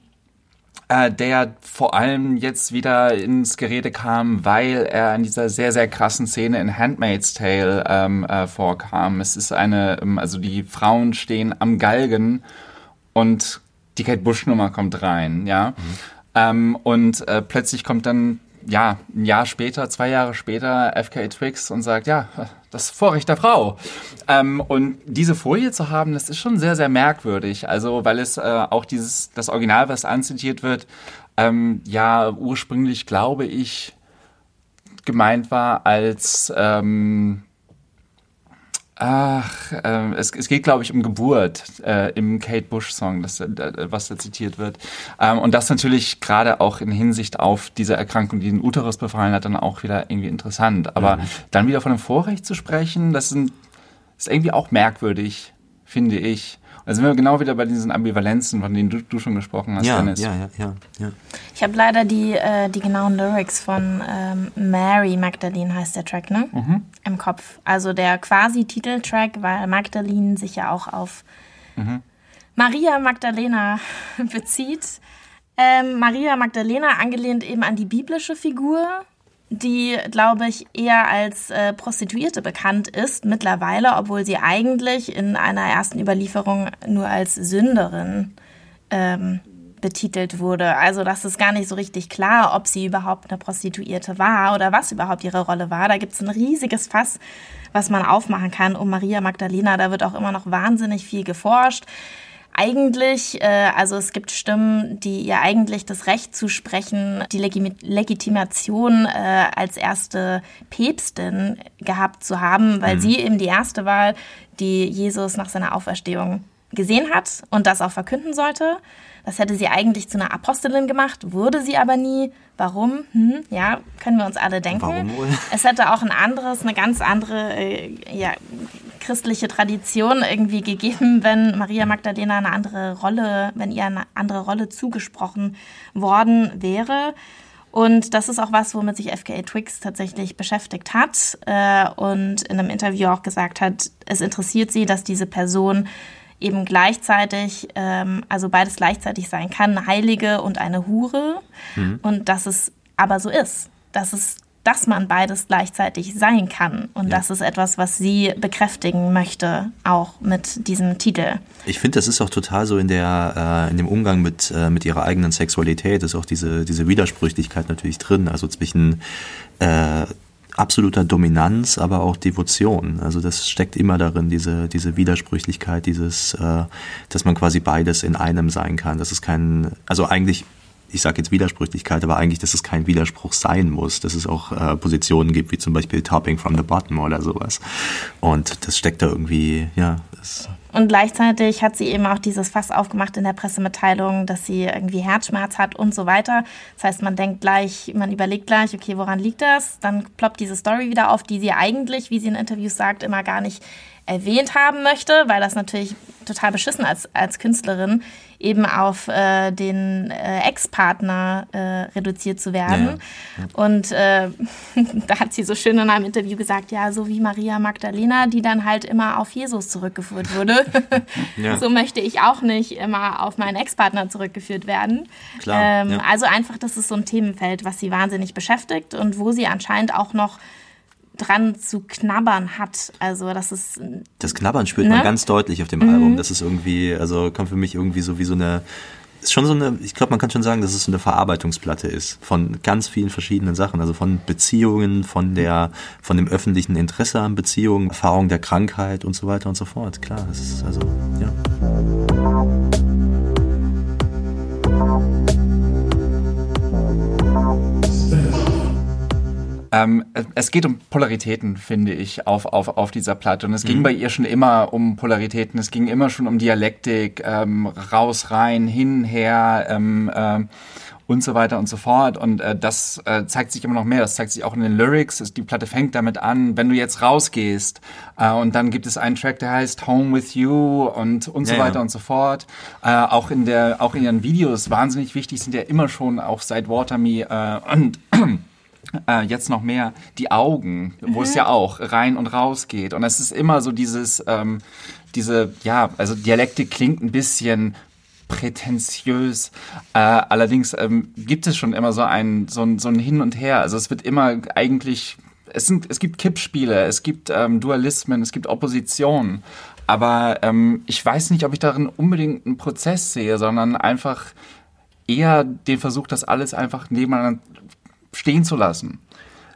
äh, der vor allem jetzt wieder ins Gerede kam, weil er in dieser sehr, sehr krassen Szene in Handmaid's Tale ähm, äh, vorkam. Es ist eine, ähm, also die Frauen stehen am Galgen und die Kate Bush-Nummer kommt rein, ja. Mhm. Ähm, und äh, plötzlich kommt dann ja, ein Jahr später, zwei Jahre später, FK Twix und sagt, ja, das Vorrecht der Frau. Ähm, und diese Folie zu haben, das ist schon sehr, sehr merkwürdig. Also, weil es äh, auch dieses, das Original, was anzitiert wird, ähm, ja, ursprünglich, glaube ich, gemeint war als, ähm, Ach, äh, es, es geht, glaube ich, um Geburt äh, im Kate Bush-Song, äh, was da zitiert wird. Ähm, und das natürlich gerade auch in Hinsicht auf diese Erkrankung, die den Uterus befallen hat, dann auch wieder irgendwie interessant. Aber mhm. dann wieder von einem Vorrecht zu sprechen, das ein, ist irgendwie auch merkwürdig, finde ich. Da sind wir genau wieder bei diesen Ambivalenzen, von denen du, du schon gesprochen hast, Ja, Dennis. ja, ja, ja, ja. Ich habe leider die, äh, die genauen Lyrics von ähm, Mary Magdalene heißt der Track, ne? Im Kopf. Also der quasi Titeltrack, weil Magdalene sich ja auch auf Maria Magdalena bezieht. Ähm, Maria Magdalena angelehnt eben an die biblische Figur, die, glaube ich, eher als äh, Prostituierte bekannt ist mittlerweile, obwohl sie eigentlich in einer ersten Überlieferung nur als Sünderin ähm, betitelt wurde. Also das ist gar nicht so richtig klar, ob sie überhaupt eine Prostituierte war oder was überhaupt ihre Rolle war. Da gibt es ein riesiges Fass, was man aufmachen kann um Maria Magdalena. Da wird auch immer noch wahnsinnig viel geforscht. Eigentlich, äh, also es gibt Stimmen, die ihr eigentlich das Recht zusprechen, die Legimi Legitimation äh, als erste Päpstin gehabt zu haben, weil sie eben die erste war, die Jesus nach seiner Auferstehung gesehen hat und das auch verkünden sollte. Das hätte sie eigentlich zu einer Apostelin gemacht, wurde sie aber nie. Warum? Hm, ja, können wir uns alle denken. Warum wohl? Es hätte auch ein anderes, eine ganz andere äh, ja, christliche Tradition irgendwie gegeben, wenn Maria Magdalena eine andere Rolle, wenn ihr eine andere Rolle zugesprochen worden wäre. Und das ist auch was, womit sich FKA Twix tatsächlich beschäftigt hat äh, und in einem Interview auch gesagt hat, es interessiert sie, dass diese Person eben gleichzeitig, ähm, also beides gleichzeitig sein kann, eine Heilige und eine Hure. Und dass es aber so ist, dass es dass man beides gleichzeitig sein kann. Und das ist etwas, was sie bekräftigen möchte, auch mit diesem Titel. Ich finde, das ist auch total so in der äh, in dem Umgang mit äh, mit ihrer eigenen Sexualität ist auch diese diese Widersprüchlichkeit natürlich drin, also zwischen äh, absoluter Dominanz, aber auch Devotion. Also das steckt immer darin, diese diese Widersprüchlichkeit, dieses, äh, dass man quasi beides in einem sein kann. Das ist kein, also eigentlich ich sage jetzt Widersprüchlichkeit, aber eigentlich, dass es kein Widerspruch sein muss, dass es auch äh, Positionen gibt, wie zum Beispiel Topping from the Bottom oder sowas. Und das steckt da irgendwie, ja, das, Und gleichzeitig hat sie eben auch dieses Fass aufgemacht in der Pressemitteilung, dass sie irgendwie Herzschmerz hat und so weiter. Das heißt, man denkt gleich, man überlegt gleich, okay, woran liegt das? Dann ploppt diese Story wieder auf, die sie eigentlich, wie sie in Interviews sagt, immer gar nicht erwähnt haben möchte, weil das natürlich total beschissen als, als Künstlerin eben auf äh, den äh, Ex-Partner äh, reduziert zu werden. Und äh, da hat sie so schön in einem Interview gesagt, ja, so wie Maria Magdalena, die dann halt immer auf Jesus zurückgeführt wurde. Ja. so möchte ich auch nicht immer auf meinen Ex-Partner zurückgeführt werden. Klar, Ähm, ja. Also einfach, das ist so ein Themenfeld, was sie wahnsinnig beschäftigt und wo sie anscheinend auch noch dran zu knabbern hat. Also das ist Das Knabbern spürt Ne? man ganz deutlich auf dem Album. Das ist irgendwie, also kommt für mich irgendwie so wie so eine, ist schon so eine, ich glaube, man kann schon sagen, dass es so eine Verarbeitungsplatte ist von ganz vielen verschiedenen Sachen. Also von Beziehungen, von der, von dem öffentlichen Interesse an Beziehungen, Erfahrung der Krankheit und so weiter und so fort. Klar, das ist also, ja. Ähm, es geht um Polaritäten, finde ich, auf, auf, auf dieser Platte. Und es ging bei ihr schon immer um Polaritäten. Es ging immer schon um Dialektik, ähm, raus, rein, hin, her ähm, ähm, und so weiter und so fort. Und äh, das äh, zeigt sich immer noch mehr. Das zeigt sich auch in den Lyrics. Die Platte fängt damit an, wenn du jetzt rausgehst. Äh, und dann gibt es einen Track, der heißt Home with You und, und so Ja, ja. weiter und so fort. Äh, auch in der, auch in ihren Videos wahnsinnig wichtig sind ja immer schon auch seit Water Me äh, und äh, jetzt noch mehr die Augen, wo es ja auch rein und raus geht. Und es ist immer so dieses, ähm, diese, ja, also Dialektik klingt ein bisschen prätentiös. Äh, allerdings ähm, gibt es schon immer so ein, so, ein, so ein Hin und Her. Also es wird immer eigentlich, es, sind, es gibt Kippspiele, es gibt ähm, Dualismen, es gibt Opposition. Aber ähm, ich weiß nicht, ob ich darin unbedingt einen Prozess sehe, sondern einfach eher den Versuch, das alles einfach nebeneinander stehen zu lassen.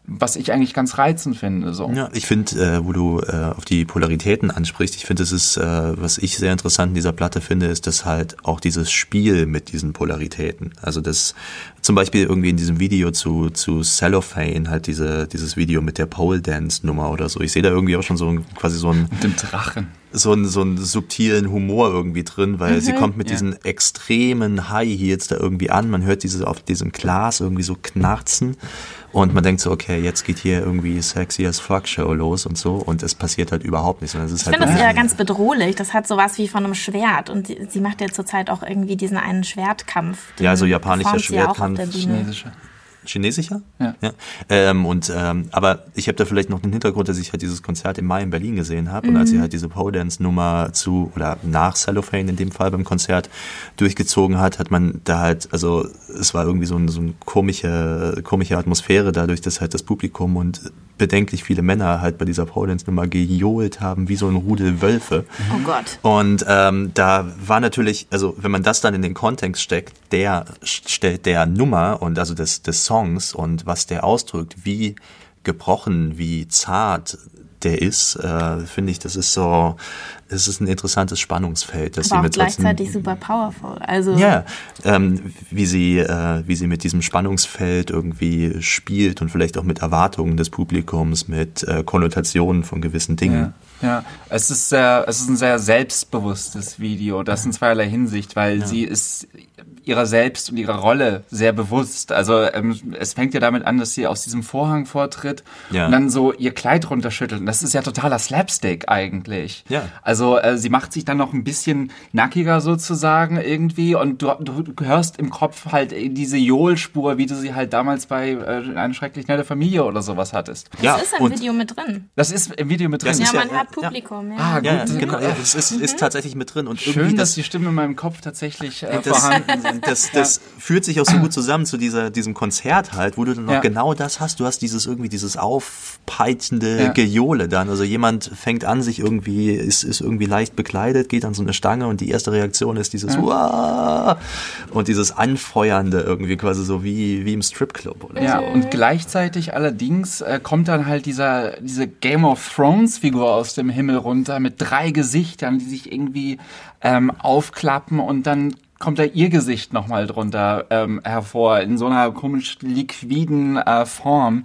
Was ich eigentlich ganz reizend finde. So. Ja, ich finde, äh, wo du äh, auf die Polaritäten ansprichst, ich finde, es ist, äh, was ich sehr interessant in dieser Platte finde, ist, dass halt auch dieses Spiel mit diesen Polaritäten, also das zum Beispiel irgendwie in diesem Video zu, zu Cellophane, halt diese, dieses Video mit der Pole Dance Nummer oder so. Ich sehe da irgendwie auch schon so quasi so ein, Mit dem Drachen. So einen, so einen subtilen Humor irgendwie drin, weil Mhm. sie kommt mit Ja. diesen extremen High Heels da irgendwie an. Man hört diese auf diesem Glas irgendwie so knarzen und man denkt so, okay, jetzt geht hier irgendwie Sexy as Fuck Show los und so und es passiert halt überhaupt nichts. Ich halt finde das ja ganz bedrohlich. Das hat sowas wie von einem Schwert. Und sie, sie macht ja zurzeit auch irgendwie diesen einen Schwertkampf. Ja, so Den japanischer Schwertkampf. Bühne. Chinesische. Chinesischer? Ja. Ähm, und ähm, aber ich habe da vielleicht noch einen Hintergrund, dass ich halt dieses Konzert im Mai in Berlin gesehen habe und als sie halt diese Pole Dance Nummer zu oder nach Cellophane in dem Fall beim Konzert durchgezogen hat, hat man da halt also es war irgendwie so, ein, so eine komische komische Atmosphäre dadurch, dass halt das Publikum und bedenklich viele Männer halt bei dieser Pole Nummer gejohlt haben wie so ein Rudel Wölfe. Oh Gott. Und ähm, da war natürlich, also wenn man das dann in den Kontext steckt, der stellt der Nummer und also des, des Songs und was der ausdrückt, wie gebrochen, wie zart der ist, äh, finde ich, das ist so, es ist ein interessantes Spannungsfeld, Aber auch sie mit gleichzeitig super powerful. Also ja, ähm, wie sie, äh, wie sie mit diesem Spannungsfeld irgendwie spielt und vielleicht auch mit Erwartungen des Publikums, mit äh, Konnotationen von gewissen Dingen. Ja, ja. Es ist sehr, es ist ein sehr selbstbewusstes Video, das in zweierlei Hinsicht, weil sie ist ihrer selbst und ihrer Rolle sehr bewusst. Also ähm, es fängt ja damit an, dass sie aus diesem Vorhang vortritt Ja. und dann so ihr Kleid runterschüttelt. Und das ist ja totaler Slapstick eigentlich. Ja. Also äh, sie macht sich dann noch ein bisschen nackiger sozusagen irgendwie und du, du hörst im Kopf halt diese Johl-Spur, wie du sie halt damals bei äh, eine schrecklich nette Familie oder sowas hattest. das Ja, ist im und- Video mit drin. Das ist im Video mit drin. Das Ja, ist ja- man hört ja. Publikum. Ja. Ah, Ja, Gut, genau. Ja, es ist, ist tatsächlich mit drin. Und Schön, irgendwie dass das, die Stimmen in meinem Kopf tatsächlich äh, das, vorhanden sind. Das, das führt sich auch so gut zusammen zu dieser, diesem Konzert halt, wo du dann noch Ja. genau das hast. Du hast dieses irgendwie dieses aufpeitschende Ja. Gejohle dann. Also jemand fängt an, sich irgendwie, ist, ist irgendwie leicht bekleidet, geht an so eine Stange und die erste Reaktion ist dieses Uah! und dieses Anfeuernde irgendwie quasi so wie, wie im Stripclub oder Ja, so. und gleichzeitig allerdings äh, kommt dann halt dieser, diese Game of Thrones Figur aus dem Himmel runter mit drei Gesichtern, die sich irgendwie ähm, aufklappen und dann kommt da ihr Gesicht nochmal drunter ähm, hervor in so einer komisch liquiden äh, Form.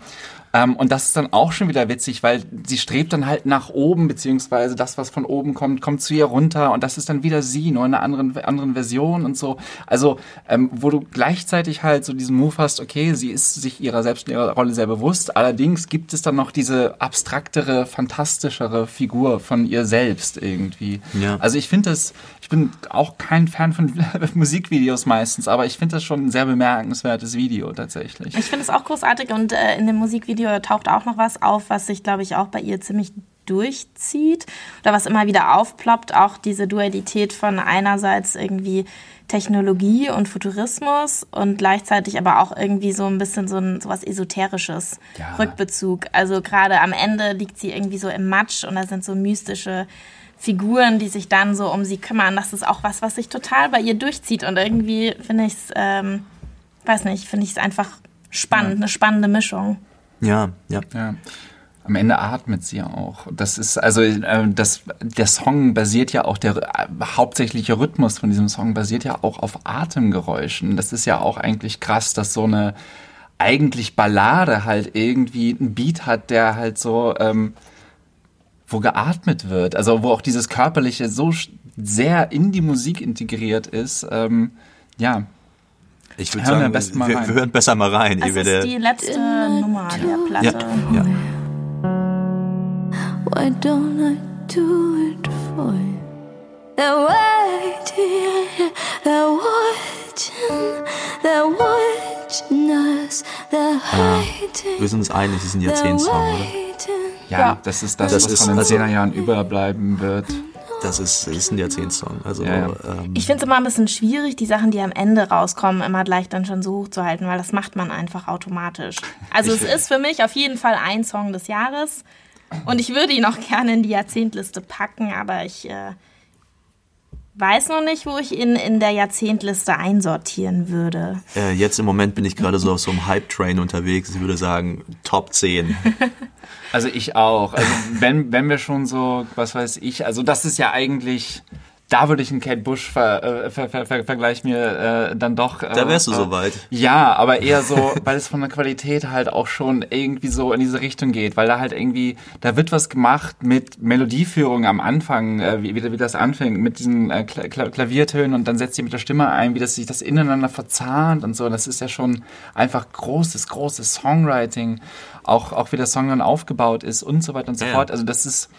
Ähm, und das ist dann auch schon wieder witzig, weil sie strebt dann halt nach oben, beziehungsweise das, was von oben kommt, kommt zu ihr runter und das ist dann wieder sie, nur in einer anderen, anderen Version und so. Also, ähm, wo du gleichzeitig halt so diesen Move hast, okay, sie ist sich ihrer selbst und ihrer Rolle sehr bewusst, allerdings gibt es dann noch diese abstraktere, fantastischere Figur von ihr selbst irgendwie. Ja. Also ich finde das, ich bin auch kein Fan von Musikvideos meistens, aber ich finde das schon ein sehr bemerkenswertes Video tatsächlich. Ich finde es auch großartig und äh, in dem Musikvideo taucht auch noch was auf, was sich, glaube ich, auch bei ihr ziemlich durchzieht oder was immer wieder aufploppt. Auch diese Dualität von einerseits irgendwie Technologie und Futurismus und gleichzeitig aber auch irgendwie so ein bisschen so ein sowas Esoterisches Ja. Rückbezug. Also gerade am Ende liegt sie irgendwie so im Matsch und da sind so mystische Figuren, die sich dann so um sie kümmern. Das ist auch was, was sich total bei ihr durchzieht und irgendwie finde ich es, ähm, weiß nicht, finde ich es einfach spannend, eine spannende Mischung. Ja, ja. Ja. Am Ende atmet sie auch. Das ist also äh, das der Song basiert ja auch der äh, hauptsächliche Rhythmus von diesem Song basiert ja auch auf Atemgeräuschen. Das ist ja auch eigentlich krass, dass so eine eigentlich Ballade halt irgendwie einen Beat hat, der halt so ähm, wo geatmet wird, also wo auch dieses körperliche so sehr in die Musik integriert ist. Ähm, ja, Ich würde sagen, wir, rein. wir hören besser mal rein. Das ist die letzte Nummer der ja, Platte. ja. Why don't I do it for you? They're waiting, they're watching, they're watching us, they're hiding, Wir sind uns einig, das ist ein they're Jahrzehntsong, oder? ja, Ja. das ist das, Das was ist von den also- 10er Jahren überbleiben wird. Das ist, das ist ein Jahrzehntsong. Also, Ja, ja. Ähm, Ich finde es immer ein bisschen schwierig, die Sachen, die am Ende rauskommen, immer gleich dann schon so hoch zu halten, weil das macht man einfach automatisch. Also es ist für mich auf jeden Fall ein Song des Jahres und ich würde ihn auch gerne in die Jahrzehntliste packen, aber ich äh, weiß noch nicht, wo ich ihn in der Jahrzehntliste einsortieren würde. äh, jetzt im Moment bin ich gerade so auf so einem Hype-Train unterwegs. Ich würde sagen, Top 10. Also ich auch. Also wenn, wenn wir schon so, was weiß ich, also das ist ja eigentlich da würde ich einen Kate Bush ver, äh, ver, ver, ver, Vergleich mir äh, dann doch. Äh, Da wärst du äh, soweit. Ja, aber eher so, weil es von der Qualität halt auch schon irgendwie so in diese Richtung geht, weil da halt irgendwie, da wird was gemacht mit Melodieführung am Anfang, äh, wie, wie, wie das anfängt, mit diesen äh, Kla Kla Klaviertönen und dann setzt sie mit der Stimme ein, wie das sich das ineinander verzahnt und so. Das ist ja schon einfach großes, großes Songwriting, auch, auch wie der Song dann aufgebaut ist und so weiter und so Ja. fort. Also das ist,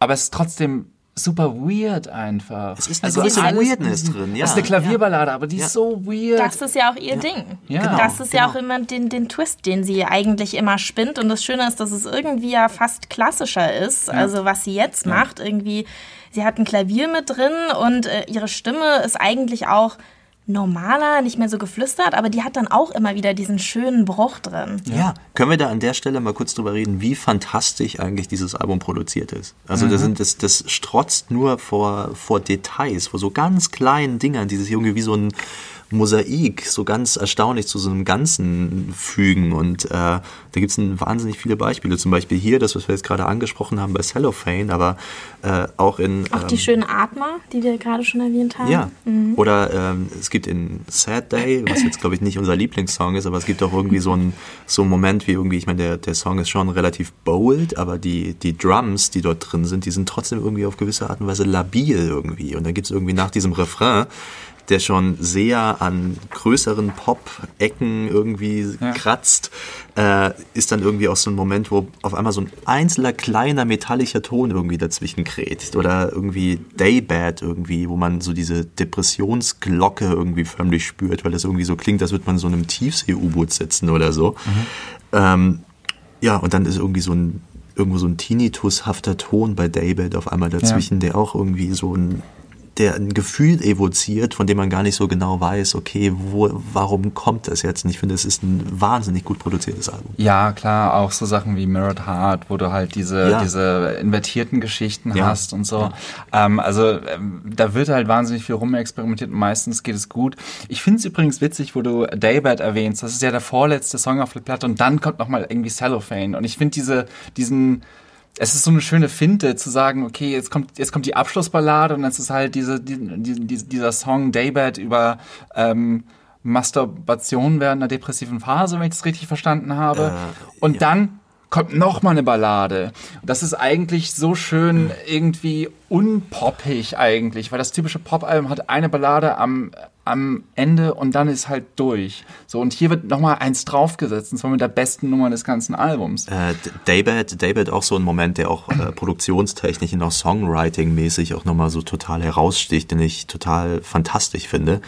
aber es ist trotzdem super weird einfach. Es ist eine also gewisse Weirdness drin, ja. Das ist eine Klavierballade, aber die Ja. ist so weird. Das ist ja auch ihr Ding. Ja. Genau, das ist ja genau. auch immer den, den Twist, den sie eigentlich immer spinnt. Und das Schöne ist, dass es irgendwie ja fast klassischer ist. Also was sie jetzt macht, irgendwie, sie hat ein Klavier mit drin und äh, ihre Stimme ist eigentlich auch normaler, nicht mehr so geflüstert, aber die hat dann auch immer wieder diesen schönen Bruch drin. Ja. können wir da an der Stelle mal kurz drüber reden, wie fantastisch eigentlich dieses Album produziert ist. Also das, sind, das, das strotzt nur vor, vor Details, vor so ganz kleinen Dingern, die sich irgendwie wie so ein Mosaik so ganz erstaunlich zu so einem Ganzen fügen. Und äh, da gibt es wahnsinnig viele Beispiele. Zum Beispiel hier, das, was wir jetzt gerade angesprochen haben bei Cellophane, aber äh, auch in... Auch die ähm, schönen Atmer, die wir gerade schon erwähnt haben. Ja. Oder ähm, es gibt in Sad Day, was jetzt glaube ich nicht unser Lieblingssong ist, aber es gibt auch irgendwie so einen so einen Moment wie irgendwie, ich meine, der, der Song ist schon relativ bold, aber die, die Drums, die dort drin sind, die sind trotzdem irgendwie auf gewisse Art und Weise labil irgendwie. Und dann gibt es irgendwie nach diesem Refrain, der schon sehr an größeren Pop-Ecken irgendwie kratzt, äh, ist dann irgendwie auch so ein Moment, wo auf einmal so ein einzelner kleiner metallischer Ton irgendwie dazwischen kräht. Oder irgendwie Daybed irgendwie, wo man so diese Depressionsglocke irgendwie förmlich spürt, weil das irgendwie so klingt, als würde man in so einem Tiefsee-U-Boot sitzen oder so. Ähm, ja, und dann ist irgendwie so ein irgendwo so ein Tinnitus-hafter Ton bei Daybed auf einmal dazwischen, der auch irgendwie so ein der ein Gefühl evoziert, von dem man gar nicht so genau weiß, okay, wo, warum kommt das jetzt? Und ich finde, es ist ein wahnsinnig gut produziertes Album. Ja, klar, auch so Sachen wie Mirrored Heart, wo du halt diese, Ja. diese invertierten Geschichten Ja. hast und so. Ähm, also ähm, da wird halt wahnsinnig viel rumexperimentiert und meistens geht es gut. Ich finde es übrigens witzig, wo du Daybed erwähnst. Das ist ja der vorletzte Song auf der Platte und dann kommt nochmal irgendwie Cellophane. Und ich finde diese, diesen es ist so eine schöne Finte zu sagen, okay, jetzt kommt jetzt kommt die Abschlussballade und es ist halt diese, die, die, die, dieser Song Daybed über ähm, Masturbation während einer depressiven Phase, wenn ich das richtig verstanden habe. und dann kommt noch mal eine Ballade. Das ist eigentlich so schön irgendwie unpoppig eigentlich, weil das typische Pop-Album hat eine Ballade am am Ende und dann ist halt durch. So und hier wird noch mal eins draufgesetzt, und zwar mit der besten Nummer des ganzen Albums. Äh, Daybed, Daybed auch so ein Moment, der auch äh, produktionstechnisch und auch Songwriting-mäßig auch nochmal so total heraussticht, den ich total fantastisch finde.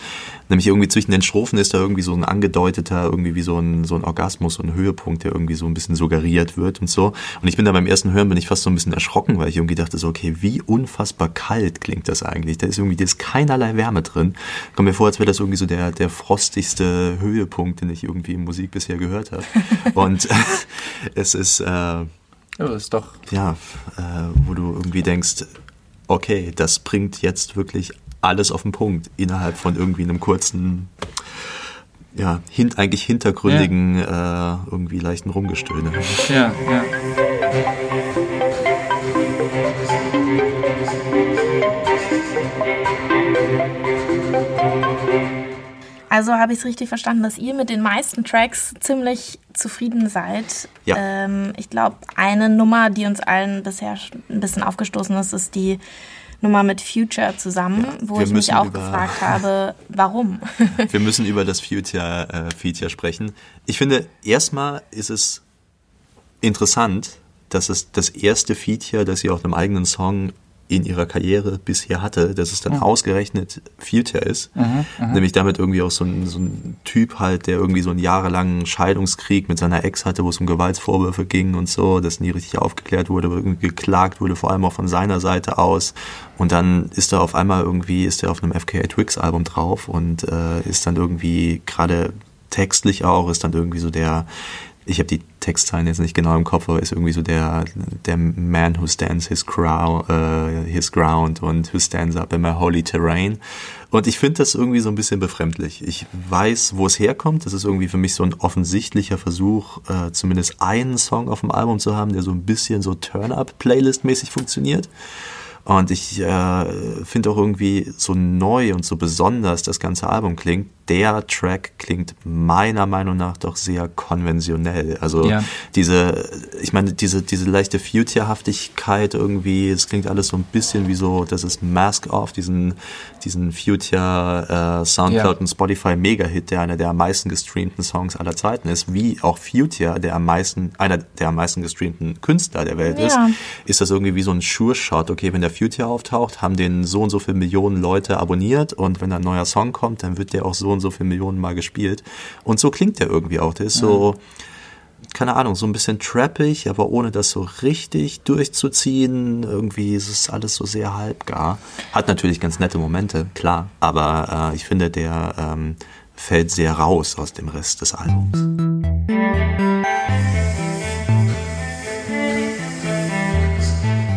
Nämlich irgendwie zwischen den Strophen ist da irgendwie so ein angedeuteter, irgendwie wie so ein, so ein Orgasmus, so ein Höhepunkt, der irgendwie so ein bisschen suggeriert wird und so. Und ich bin da beim ersten Hören bin ich fast so ein bisschen erschrocken, weil ich irgendwie dachte so, okay, wie unfassbar kalt klingt das eigentlich? Da ist irgendwie, da ist keinerlei Wärme drin. Kommt mir vor, als wäre das irgendwie so der, der frostigste Höhepunkt, den ich irgendwie in Musik bisher gehört habe. Und es ist, äh, Ja, ist doch ja, äh, wo du irgendwie denkst, okay, das bringt jetzt wirklich alles auf den Punkt innerhalb von irgendwie einem kurzen, ja, hint, eigentlich hintergründigen, äh, irgendwie leichten Rumgestöhne. ja, ja. Also habe ich es richtig verstanden, dass ihr mit den meisten Tracks ziemlich zufrieden seid. Ja. Ähm, ich glaube, eine Nummer, die uns allen bisher ein bisschen aufgestoßen ist, ist die Nummer mit Future zusammen, wo wir ich mich auch gefragt habe, warum. Wir müssen über das Future, äh, sprechen. Ich finde, erstmal ist es interessant, dass es das erste Feature, das sie auf einem eigenen Song in ihrer Karriere bisher hatte, dass es dann ausgerechnet Future ist. Nämlich damit irgendwie auch so ein, so ein Typ halt, der irgendwie so einen jahrelangen Scheidungskrieg mit seiner Ex hatte, wo es um Gewaltsvorwürfe ging und so, das nie richtig aufgeklärt wurde, aber irgendwie geklagt wurde, vor allem auch von seiner Seite aus. Und dann ist er auf einmal irgendwie, ist er auf einem FKA Twix Album drauf und äh, ist dann irgendwie gerade textlich auch, ist dann irgendwie so der, ich habe die Textzeilen jetzt nicht genau im Kopf, aber ist irgendwie so der, der Man who stands his, crow, äh, his ground und who stands up in my holy terrain. Und ich finde das irgendwie so ein bisschen befremdlich. Ich weiß, wo es herkommt. Das ist irgendwie für mich so ein offensichtlicher Versuch, äh, zumindest einen Song auf dem Album zu haben, der so ein bisschen so Turn-Up-Playlist-mäßig funktioniert. Und ich äh, finde auch irgendwie so neu und so besonders das ganze Album klingt. Der Track klingt meiner Meinung nach doch sehr konventionell. Also Ja. diese, ich meine, diese, diese leichte Future-Haftigkeit irgendwie, es klingt alles so ein bisschen wie so, das ist Mask Off, diesen, diesen Future äh, Soundcloud Ja. und Spotify Mega-Hit, der einer der am meisten gestreamten Songs aller Zeiten ist, wie auch Future, der am meisten, einer der am meisten gestreamten Künstler der Welt ist, Ja. ist das irgendwie wie so ein Sure-Shot. Okay, wenn der Future auftaucht, haben den so und so viele Millionen Leute abonniert und wenn ein neuer Song kommt, dann wird der auch so und so viele Millionen Mal gespielt. Und so klingt der irgendwie auch. Der ist so, keine Ahnung, so ein bisschen trappig, aber ohne das so richtig durchzuziehen. Irgendwie ist es alles so sehr halbgar. Hat natürlich ganz nette Momente, klar, aber äh, ich finde, der ähm, fällt sehr raus aus dem Rest des Albums.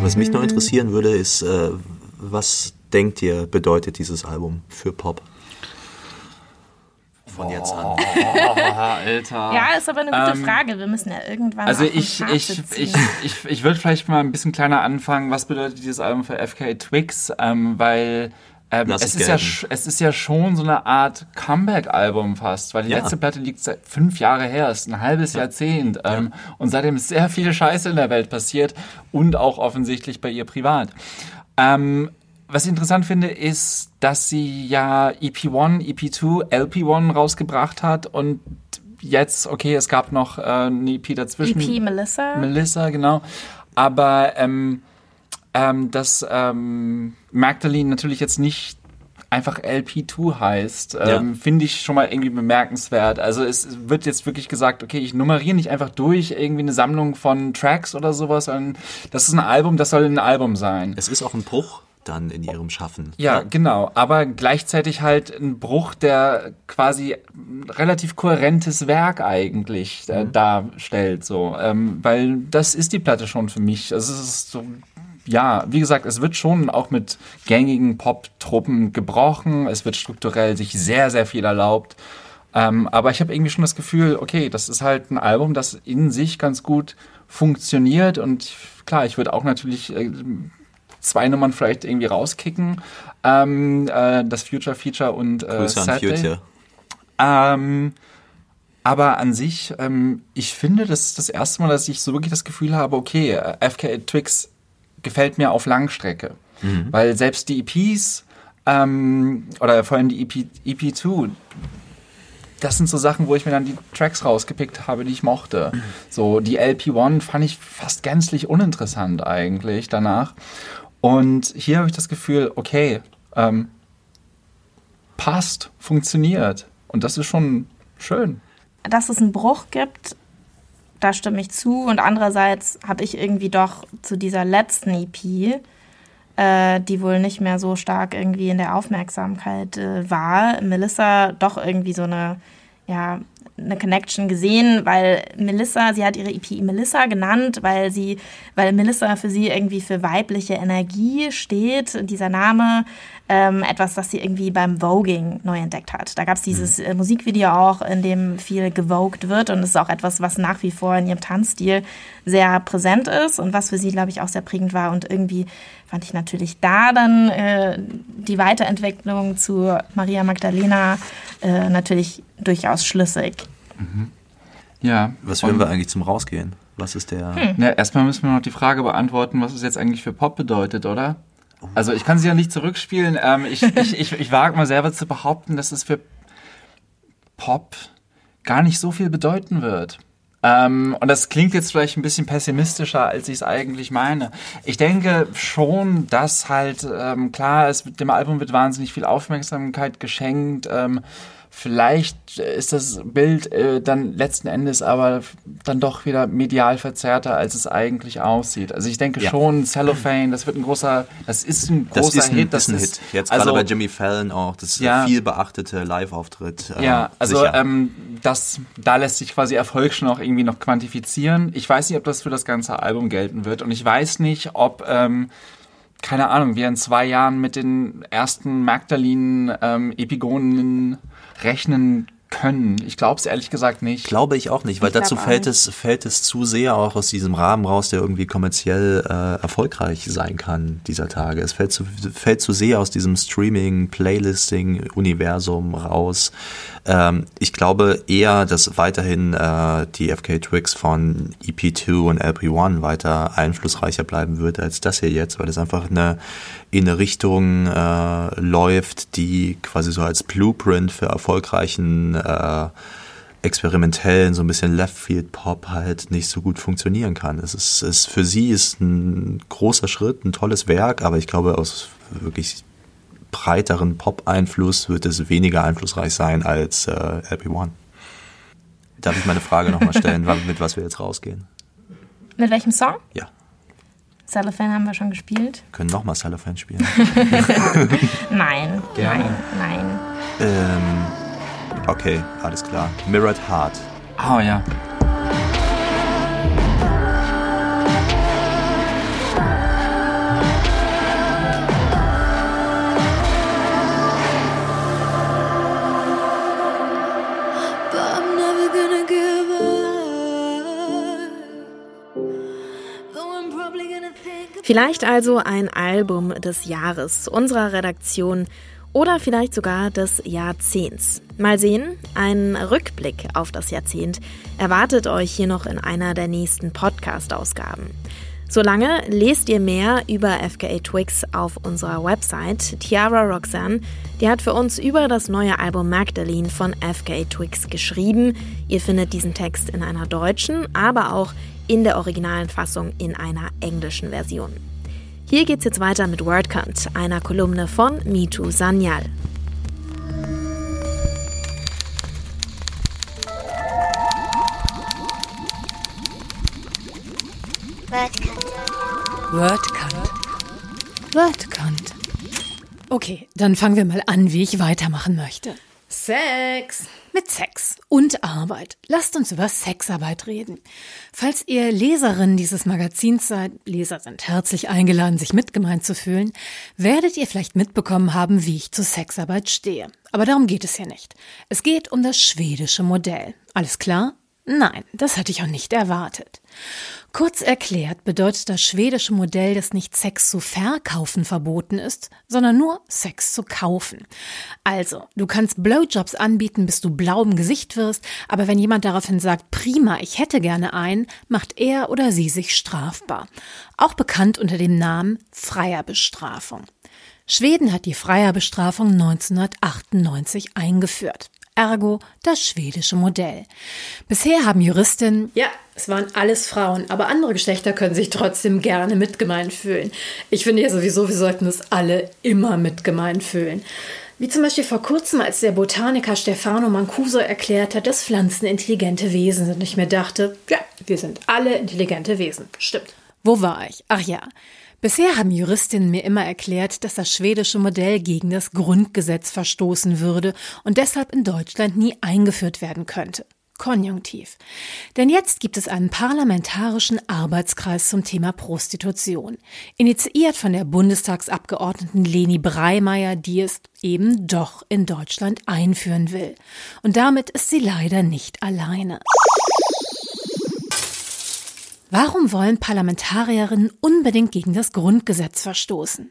Was mich noch interessieren würde, ist, äh, was denkt ihr, bedeutet dieses Album für Pop? Von jetzt an. Oh, Alter. Ja, ist aber eine gute Ähm, Frage. Wir müssen ja irgendwann. Also ich, ich, ich, ich, ich würde vielleicht mal ein bisschen kleiner anfangen, was bedeutet dieses Album für FK Twix, ähm, weil ähm, es, ist ja, es ist ja schon so eine Art Comeback-Album fast, weil die Ja. letzte Platte liegt seit fünf Jahre her, ist ein halbes Jahrzehnt ähm, und seitdem ist sehr viel Scheiße in der Welt passiert und auch offensichtlich bei ihr privat. Ähm, was ich interessant finde, ist, dass sie ja E EP1, EP2, LP1 rausgebracht hat und jetzt, okay, es gab noch äh, eine EP dazwischen. EP Melissa. Melissa, genau. Aber ähm, ähm, dass ähm, Magdalene natürlich jetzt nicht einfach LP2 heißt, ähm, finde ich schon mal irgendwie bemerkenswert. Also es wird jetzt wirklich gesagt, okay, ich nummeriere nicht einfach durch irgendwie eine Sammlung von Tracks oder sowas, sondern das ist ein Album, das soll ein Album sein. Es ist auch ein Bruch dann in ihrem Schaffen. Ja, genau. Aber gleichzeitig halt ein Bruch, der quasi relativ kohärentes Werk eigentlich äh, darstellt. So, ähm, weil das ist die Platte schon für mich. Also es ist so. Ja, wie gesagt, es wird schon auch mit gängigen Pop-Truppen gebrochen. Es wird strukturell sich sehr, sehr viel erlaubt. Ähm, aber ich habe irgendwie schon das Gefühl, okay, das ist halt ein Album, das in sich ganz gut funktioniert. Und klar, ich würde auch natürlich äh, zwei Nummern vielleicht irgendwie rauskicken. Ähm, äh, das Future Feature und äh, Grüße an. Future. Ähm, aber an sich, ähm, ich finde, das ist das erste Mal, dass ich so wirklich das Gefühl habe, okay, äh, FK Twix gefällt mir auf Langstrecke. Weil selbst die EPs ähm, oder vor allem die EP, EP2, das sind so Sachen, wo ich mir dann die Tracks rausgepickt habe, die ich mochte. So, die LP1 fand ich fast gänzlich uninteressant eigentlich danach. Und hier habe ich das Gefühl, okay, ähm, passt, funktioniert. Und das ist schon schön. dass es einen Bruch gibt, da stimme ich zu. Und andererseits habe ich irgendwie doch zu dieser letzten EP, äh, die wohl nicht mehr so stark irgendwie in der Aufmerksamkeit äh, war, Melissa doch irgendwie so eine, ja, eine Connection gesehen, weil Melissa, sie hat ihre EP Melissa genannt, weil sie, weil Melissa für sie irgendwie für weibliche Energie steht, dieser Name, ähm, etwas, das sie irgendwie beim Voging neu entdeckt hat. Da gab es dieses äh, Musikvideo auch, in dem viel gewogt wird und es ist auch etwas, was nach wie vor in ihrem Tanzstil sehr präsent ist und was für sie, glaube ich, auch sehr prägend war und irgendwie fand ich natürlich da dann äh, die Weiterentwicklung zu Maria Magdalena äh, natürlich durchaus schlüssig. Ja. Was hören wir eigentlich zum Rausgehen? Was ist der. Hm. Na, erstmal müssen wir noch die Frage beantworten, was es jetzt eigentlich für Pop bedeutet, oder? Also ich kann sie ja nicht zurückspielen. Ähm, ich ich, ich, ich wage mal selber zu behaupten, dass es für Pop gar nicht so viel bedeuten wird. Ähm, und das klingt jetzt vielleicht ein bisschen pessimistischer, als ich es eigentlich meine. Ich denke schon, dass halt, ähm, klar, es wird, dem Album wird wahnsinnig viel Aufmerksamkeit geschenkt. Ähm, vielleicht ist das Bild äh, dann letzten Endes aber dann doch wieder medial verzerrter, als es eigentlich aussieht. Also ich denke Ja. schon, Cellophane, das wird ein großer, das ist ein Das großer ist ein, Hit. das ist ein Hit. Jetzt also, gerade bei Jimmy Fallon auch. Das Ja. viel beachtete Live-Auftritt. äh, Ja, also ähm, das, da lässt sich quasi Erfolg schon auch irgendwie noch quantifizieren. Ich weiß nicht, ob das für das ganze Album gelten wird und ich weiß nicht, ob, ähm, keine Ahnung, wir in zwei Jahren mit den ersten Magdalenen ähm, Epigonen rechnen können. Ich glaube es ehrlich gesagt nicht. Glaube ich auch nicht, weil Ich dazu fällt es, fällt es zu sehr auch aus diesem Rahmen raus, der irgendwie kommerziell äh, erfolgreich sein kann dieser Tage. Es fällt zu, fällt zu sehr aus diesem Streaming, Playlisting-Universum raus. Ähm, ich glaube eher, dass weiterhin äh, die FK Twigs von EP2 und LP1 weiter einflussreicher bleiben wird als das hier jetzt, weil es einfach eine in eine Richtung äh, läuft, die quasi so als Blueprint für erfolgreichen äh, experimentellen, so ein bisschen Left-Field-Pop halt nicht so gut funktionieren kann. Es ist, es für sie ist ein großer Schritt, ein tolles Werk, aber ich glaube, aus wirklich breiteren Pop-Einfluss wird es weniger einflussreich sein als äh, LP1. Darf ich meine Frage nochmal stellen, mit was wir jetzt rausgehen? Mit welchem Song? Ja, Cellophane haben wir schon gespielt. können nochmal Cellophane spielen. Nein. Gerne. Nein, nein. ähm, okay, alles klar. Mirrored Heart. Oh ja. Vielleicht also ein Album des Jahres unserer Redaktion oder vielleicht sogar des Jahrzehnts. Mal sehen, ein Rückblick auf das Jahrzehnt erwartet euch hier noch in einer der nächsten Podcast-Ausgaben. Solange lest ihr mehr über FKA Twigs auf unserer Website. Tiara Roxanne, die hat für uns über das neue Album Magdalene von FKA Twigs geschrieben. Ihr findet diesen Text in einer deutschen, aber auch in der originalen Fassung in einer englischen Version. Hier geht's jetzt weiter mit WordCount, einer Kolumne von Mitu Sanyal. WordCount. WordCount. Okay, dann fangen wir mal an, wie ich weitermachen möchte. Sex. Mit Sex und Arbeit. Lasst uns über Sexarbeit reden. Falls ihr Leserinnen dieses Magazins seid, Leser sind herzlich eingeladen, sich mitgemeint zu fühlen, werdet ihr vielleicht mitbekommen haben, wie ich zu Sexarbeit stehe. Aber darum geht es hier nicht. Es geht um das schwedische Modell. Alles klar? Nein, das hatte ich auch nicht erwartet. Kurz erklärt bedeutet das schwedische Modell, dass nicht Sex zu verkaufen verboten ist, sondern nur Sex zu kaufen. Also, du kannst Blowjobs anbieten, bis du blau im Gesicht wirst, aber wenn jemand daraufhin sagt, prima, ich hätte gerne einen, macht er oder sie sich strafbar. Auch bekannt unter dem Namen Freierbestrafung. Schweden hat die Freierbestrafung 1998 eingeführt. Ergo das schwedische Modell. Bisher haben Juristinnen, ja, es waren alles Frauen, aber andere Geschlechter können sich trotzdem gerne mitgemeint fühlen. Ich finde ja sowieso, wir sollten es alle immer mitgemeint fühlen. Wie zum Beispiel vor kurzem, als der Botaniker Stefano Mancuso erklärt hat, dass Pflanzen intelligente Wesen sind. Und ich mir dachte, ja, wir sind alle intelligente Wesen. Stimmt. Wo war ich? Ach ja. Bisher haben Juristinnen mir immer erklärt, dass das schwedische Modell gegen das Grundgesetz verstoßen würde und deshalb in Deutschland nie eingeführt werden könnte. Konjunktiv. Denn jetzt gibt es einen parlamentarischen Arbeitskreis zum Thema Prostitution. Initiiert von der Bundestagsabgeordneten Leni Breimeyer, die es eben doch in Deutschland einführen will. Und damit ist sie leider nicht alleine. Warum wollen Parlamentarierinnen unbedingt gegen das Grundgesetz verstoßen?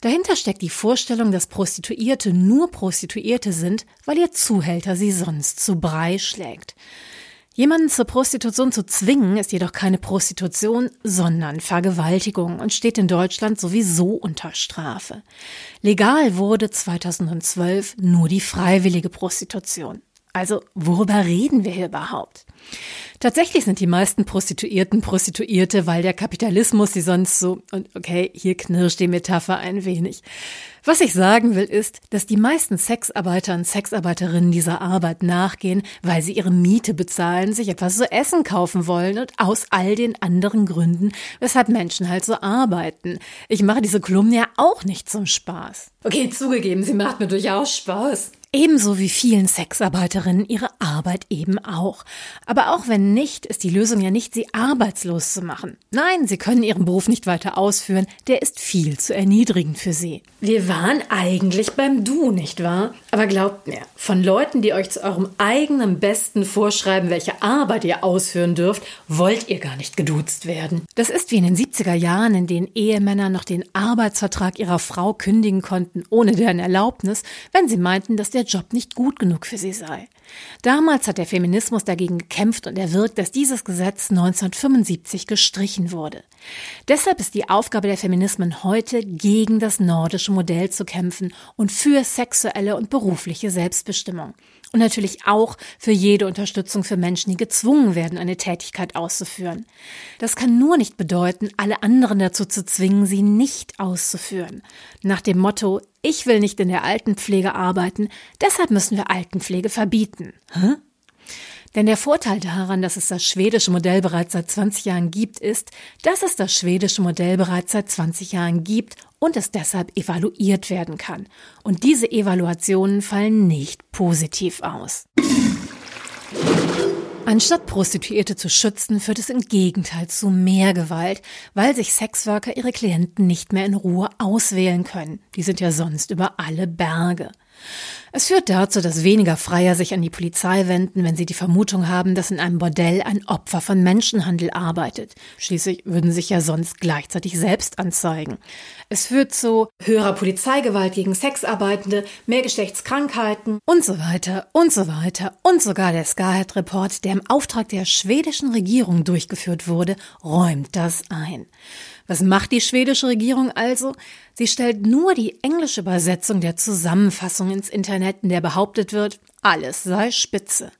Dahinter steckt die Vorstellung, dass Prostituierte nur Prostituierte sind, weil ihr Zuhälter sie sonst zu Brei schlägt. Jemanden zur Prostitution zu zwingen, ist jedoch keine Prostitution, sondern Vergewaltigung und steht in Deutschland sowieso unter Strafe. Legal wurde 2012 nur die freiwillige Prostitution. Also worüber reden wir hier überhaupt? Tatsächlich sind die meisten Prostituierten Prostituierte, weil der Kapitalismus sie sonst so, und okay, hier knirscht die Metapher ein wenig. Was ich sagen will, ist, dass die meisten Sexarbeiter und Sexarbeiterinnen dieser Arbeit nachgehen, weil sie ihre Miete bezahlen, sich etwas zu essen kaufen wollen und aus all den anderen Gründen, weshalb Menschen halt so arbeiten. Ich mache diese Kolumne ja auch nicht zum Spaß. Okay, zugegeben, sie macht mir durchaus Spaß. Ebenso wie vielen Sexarbeiterinnen ihre Arbeit eben auch. Aber auch wenn nicht, ist die Lösung ja nicht, sie arbeitslos zu machen. Nein, sie können ihren Beruf nicht weiter ausführen, der ist viel zu erniedrigend für sie. Wir waren eigentlich beim Du, nicht wahr? Aber glaubt mir, von Leuten, die euch zu eurem eigenen Besten vorschreiben, welche Arbeit ihr ausführen dürft, wollt ihr gar nicht geduzt werden. Das ist wie in den 70er Jahren, in denen Ehemänner noch den Arbeitsvertrag ihrer Frau kündigen konnten, ohne deren Erlaubnis, wenn sie meinten, dass der Job nicht gut genug für sie sei. Damals hat der Feminismus dagegen gekämpft und erwirkt, dass dieses Gesetz 1975 gestrichen wurde. Deshalb ist die Aufgabe der Feminismen heute, gegen das nordische Modell zu kämpfen und für sexuelle und berufliche Selbstbestimmung. Und natürlich auch für jede Unterstützung für Menschen, die gezwungen werden, eine Tätigkeit auszuführen. Das kann nur nicht bedeuten, alle anderen dazu zu zwingen, sie nicht auszuführen. Nach dem Motto, ich will nicht in der Altenpflege arbeiten, deshalb müssen wir Altenpflege verbieten. Hä? Denn der Vorteil daran, dass es das schwedische Modell bereits seit 20 Jahren gibt, ist, dass es das schwedische Modell bereits seit 20 Jahren gibt und es deshalb evaluiert werden kann. Und diese Evaluationen fallen nicht positiv aus. Anstatt Prostituierte zu schützen, führt es im Gegenteil zu mehr Gewalt, weil sich Sexworker ihre Klienten nicht mehr in Ruhe auswählen können. Die sind ja sonst über alle Berge. Es führt dazu, dass weniger Freier sich an die Polizei wenden, wenn sie die Vermutung haben, dass in einem Bordell ein Opfer von Menschenhandel arbeitet. Schließlich würden sich ja sonst gleichzeitig selbst anzeigen. Es führt zu höherer Polizeigewalt gegen Sexarbeitende, mehr Geschlechtskrankheiten und so weiter und so weiter. Und sogar der Scarhead-Report, der im Auftrag der schwedischen Regierung durchgeführt wurde, räumt das ein. Was macht die schwedische Regierung also? Sie stellt nur die englische Übersetzung der Zusammenfassung ins Internet, in der behauptet wird, alles sei spitze.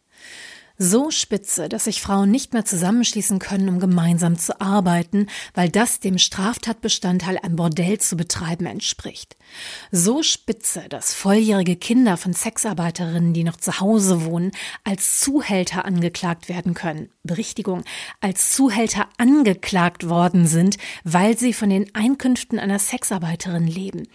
So spitze, dass sich Frauen nicht mehr zusammenschließen können, um gemeinsam zu arbeiten, weil das dem Straftatbestandteil, ein Bordell zu betreiben, entspricht. So spitze, dass volljährige Kinder von Sexarbeiterinnen, die noch zu Hause wohnen, als Zuhälter angeklagt werden können. Berichtigung, als Zuhälter angeklagt worden sind, weil sie von den Einkünften einer Sexarbeiterin leben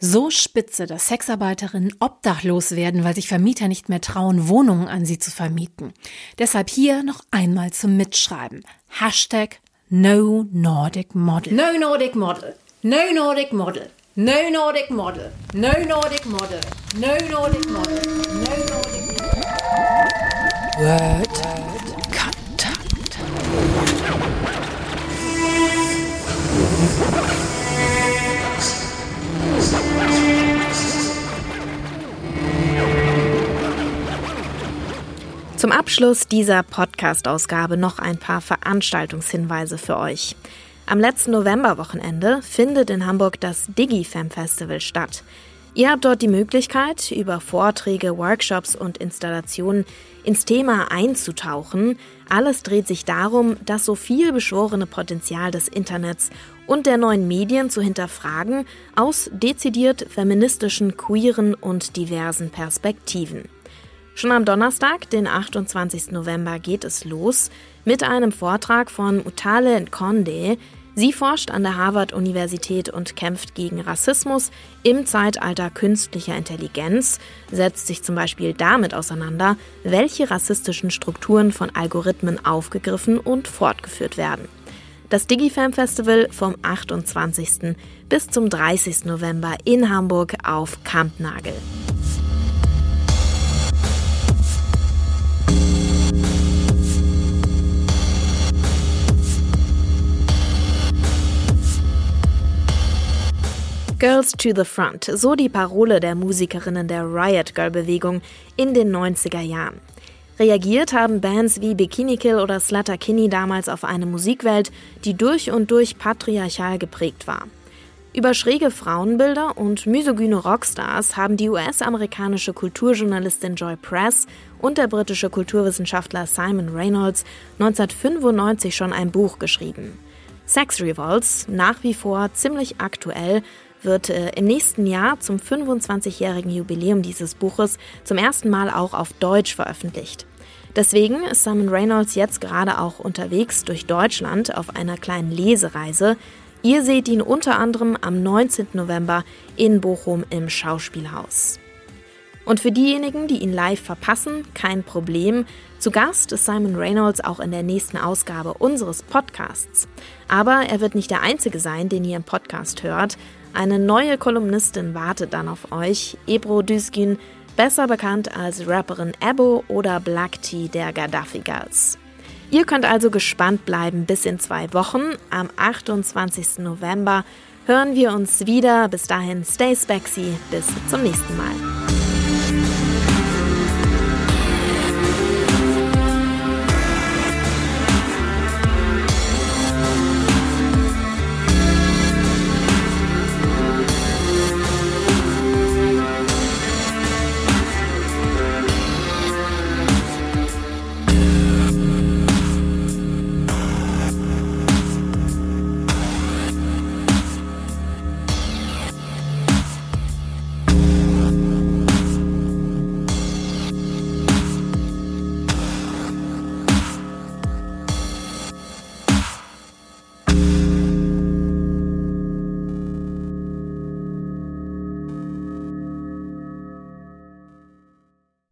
so spitze, dass Sexarbeiterinnen obdachlos werden, weil sich Vermieter nicht mehr trauen, Wohnungen an sie zu vermieten. Deshalb hier noch einmal zum Mitschreiben. Hashtag No Nordic Model. No Nordic Model. No Nordic Model. No Nordic Model. No Nordic Model. No Nordic Model. No Nordic Model. Word. Kontakt. Zum Abschluss dieser Podcast-Ausgabe noch ein paar Veranstaltungshinweise für euch. Am letzten Novemberwochenende findet in Hamburg das DigiFam Festival statt. Ihr habt dort die Möglichkeit, über Vorträge, Workshops und Installationen ins Thema einzutauchen. Alles dreht sich darum, das so viel beschworene Potenzial des Internets und der neuen Medien zu hinterfragen aus dezidiert feministischen, queeren und diversen Perspektiven. Schon am Donnerstag, den 28. November, geht es los mit einem Vortrag von Utale Nkonde. Sie forscht an der Harvard-Universität und kämpft gegen Rassismus im Zeitalter künstlicher Intelligenz, setzt sich zum Beispiel damit auseinander, welche rassistischen Strukturen von Algorithmen aufgegriffen und fortgeführt werden. Das DigiFam Festival vom 28. bis zum 30. November in Hamburg auf Kampnagel. Girls to the Front, so die Parole der Musikerinnen der Riot Girl Bewegung in den 90er Jahren. Reagiert haben Bands wie Bikini Kill oder Slatter Kinney damals auf eine Musikwelt, die durch und durch patriarchal geprägt war. Über schräge Frauenbilder und misogyne Rockstars haben die US-amerikanische Kulturjournalistin Joy Press und der britische Kulturwissenschaftler Simon Reynolds 1995 schon ein Buch geschrieben. Sex Revolts, nach wie vor ziemlich aktuell, wird äh, im nächsten Jahr zum 25-jährigen Jubiläum dieses Buches zum ersten Mal auch auf Deutsch veröffentlicht. Deswegen ist Simon Reynolds jetzt gerade auch unterwegs durch Deutschland auf einer kleinen Lesereise. Ihr seht ihn unter anderem am 19. November in Bochum im Schauspielhaus. Und für diejenigen, die ihn live verpassen, kein Problem. Zu Gast ist Simon Reynolds auch in der nächsten Ausgabe unseres Podcasts. Aber er wird nicht der Einzige sein, den ihr im Podcast hört. Eine neue Kolumnistin wartet dann auf euch, Ebro Düzgün, besser bekannt als Rapperin Ebo oder Black Tea der Gaddafi Girls. Ihr könnt also gespannt bleiben bis in zwei Wochen. Am 28. November hören wir uns wieder. Bis dahin, stay spexy. Bis zum nächsten Mal.